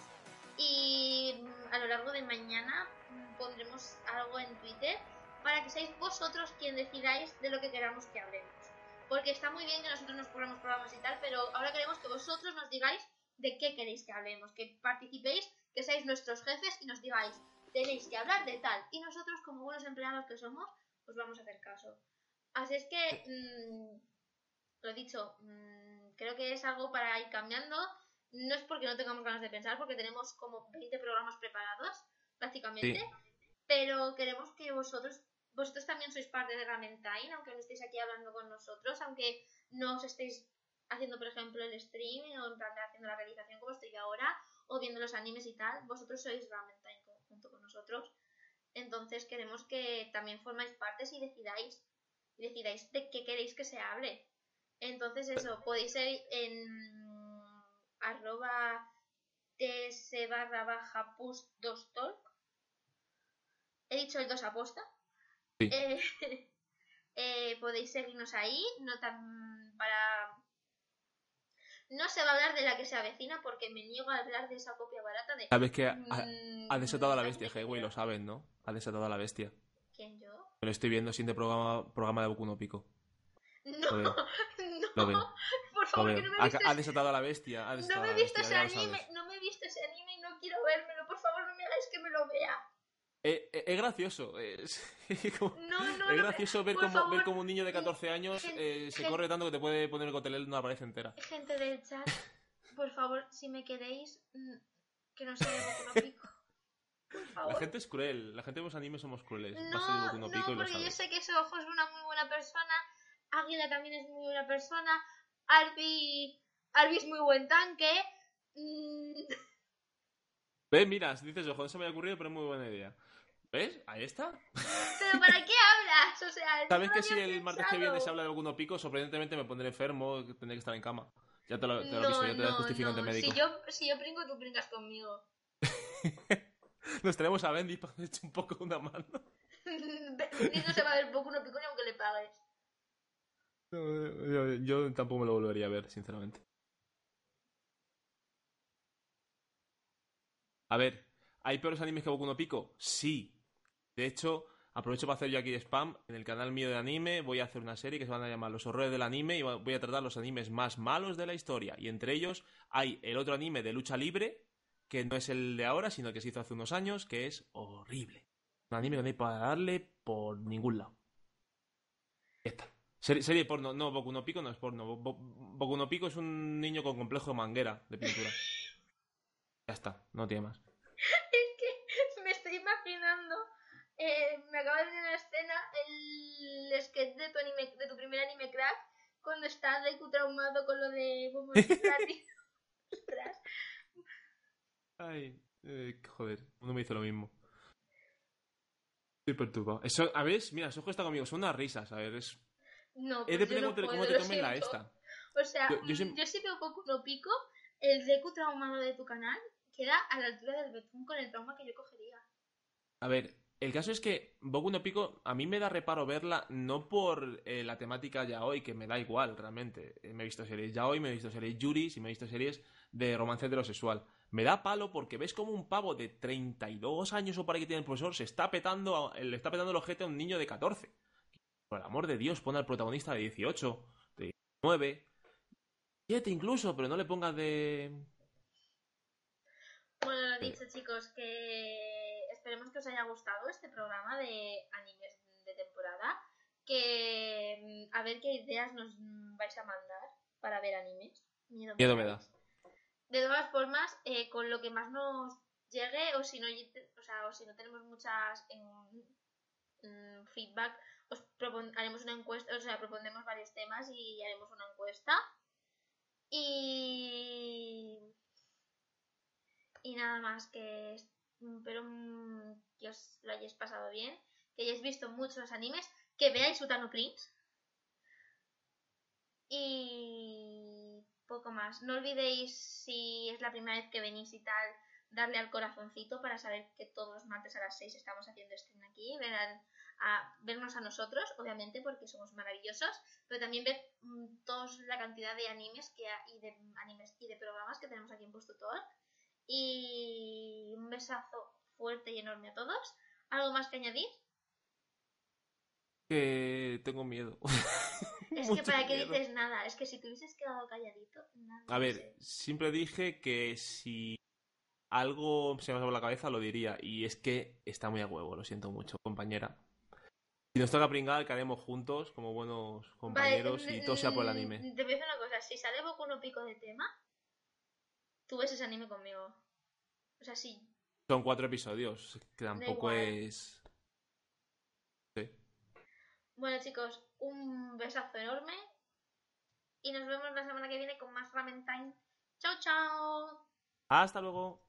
Y mm, a lo largo de mañana mm, pondremos algo en Twitter para que seáis vosotros quien decidáis de lo que queramos que hablemos. Porque está muy bien que nosotros nos pongamos programas y tal, pero ahora queremos que vosotros nos digáis de qué queréis que hablemos, que participéis, que seáis nuestros jefes y nos digáis, tenéis que hablar de tal. Y nosotros, como buenos empleados que somos, os vamos a hacer caso. Así es que, mm, lo he dicho, mm, creo que es algo para ir cambiando. No es porque no tengamos ganas de pensar, porque tenemos como 20 programas preparados, prácticamente. pero queremos que vosotros, vosotros también sois parte de Ramen Time, aunque no estéis aquí hablando con nosotros, aunque no os estéis haciendo, por ejemplo, el streaming o en plan de haciendo la realización como estoy ahora, o viendo los animes y tal, vosotros sois Ramen Time co- junto con nosotros. Entonces queremos que también formáis partes y decidáis, y decidáis de qué queréis que se hable. Entonces eso, podéis ser en arroba ts barra baja push 2 talk. He dicho el 2 aposta. Sí. Eh, eh, podéis seguirnos ahí, no tan para... No se va a hablar de la que se avecina porque me niego a hablar de esa copia barata de... Sabes que ha, Mm, ha desatado a la bestia, sé, Heyway, lo saben, ¿no? Ha desatado a la bestia. ¿Quién yo? Me lo estoy viendo sin de programa, programa de Boku no Pico. No, Lo veo. no, Lo veo. por Lo favor, veo. que no me Ha, desatado a la bestia. Ha No desatado me a he visto ese anime, no me he visto ese anime y no quiero vérmelo. Por favor, no me hagáis que me lo vea. Eh, eh, es gracioso. Es, como- No, no, es no me- gracioso ver cómo, favor, ver cómo un niño de 14 años eh, se corre tanto que te puede poner el cotelel una pared entera. Gente del chat, por favor, si me queréis, mm, que no sea de Boku no Pico. Favor. La gente es cruel. La gente de los animes somos crueles. Va a ser No, no Pico y no, lo porque yo sé que Sojo es una muy buena persona. Águila también es muy buena persona. Arby, Arby es muy buen tanque. Mm, Ve, mira, dices, ojo, no se me había ocurrido, pero es muy buena idea. ¿Ves? Ahí está. Pero ¿para qué hablas? O sea, Sabes no que si el martes que pensado. viene se habla de Boku no Pico, sorprendentemente me pondré enfermo, tendré que estar en cama. Ya te lo, te lo no, aviso, ya te no, justificante no. médico. Si yo, si yo brinco, tú brincas conmigo. Nos traemos a Bendy para que eche un poco una mano. Bendy no se va a ver poco no pico ni aunque le pagues. No, yo, yo tampoco me lo volvería a ver, sinceramente. A ver, ¿hay peores animes que Boku no Pico? Sí. De hecho, aprovecho para hacer yo aquí spam. En el canal mío de anime voy a hacer una serie que se van a llamar Los horrores del anime y voy a tratar los animes más malos de la historia. Y entre ellos hay el otro anime de lucha libre, que no es el de ahora, sino el que se hizo hace unos años, que es horrible. Un anime que no hay para darle por ningún lado. Ya está. Serie, serie porno, no, Boku no Pico no es porno. Bo- Bo- Boku no Pico es un niño con complejo de manguera de pintura. ya está, no tiene más. Es que me estoy imaginando. eh, me acaba de venir una escena el sketch de tu, anime, de tu primer anime crack cuando está Deku traumado con lo de Bobo. Ostras. Ay, eh, joder, uno me hizo lo mismo. Estoy perturbado. Eso, a ver, mira, Sojo está conmigo, son unas risas, a ver, es... No, Es pues depende yo cómo te, no cómo te tomen la esta. O sea, Yo- yo mm, siempre- yo si veo Boku no Pico, el Deku traumado de tu canal queda a la altura del betún con el trauma que yo cogería. A ver, el caso es que Boku no Pico, a mí me da reparo verla, no por eh, la temática ya hoy, que me da igual realmente. Eh, me he visto series ya hoy, me he visto series Yuris y me he visto series de romance heterosexual. Me da palo porque ves como un pavo de 32 años o para que tiene el profesor se está petando, a- le está petando el ojete a un niño de 14. Por el amor de Dios, pon al protagonista de 18, de 19, 7 incluso, pero no le pongas de... Bueno, lo dicho, chicos, que esperemos que os haya gustado este programa de animes de temporada. Que mm, a ver qué ideas nos vais a mandar para ver animes. Miedo, Miedo me da. De todas formas, eh, con lo que más nos llegue, o si no, o sea, o si no tenemos muchas mm, feedback, os propon- haremos una encuesta, o sea, propondremos varios temas y haremos una encuesta. Y y nada más que espero mm, que os lo hayáis pasado bien, que hayáis visto muchos animes, que veáis Utano Prince. Y poco más. No olvidéis si es la primera vez que venís y tal, darle al corazoncito para saber que todos los martes a las 6 estamos haciendo stream aquí. Verán a vernos a nosotros, obviamente, porque somos maravillosos, pero también ver mm, toda la cantidad de animes que ha- y de animes y de programas que tenemos aquí en Postutor. Y un besazo fuerte y enorme a todos. ¿Algo más que añadir? Que tengo miedo. Es que para qué miedo. dices nada, es que si te hubieses quedado calladito, nada. A ver, siempre dije que si algo se me por la cabeza lo diría. Y es que está muy a huevo, lo siento mucho, compañera. Si nos toca pringar, que haremos juntos, como buenos compañeros, Vale, y todo sea por el anime. Te voy a decir una cosa, si sale Boku no Pico de tema, tú ves ese anime conmigo. O sea, si Son cuatro episodios, que tampoco es... Sí. Bueno, chicos, un besazo enorme. Y nos vemos la semana que viene con más Ramen Time. Chao, chao. Hasta luego.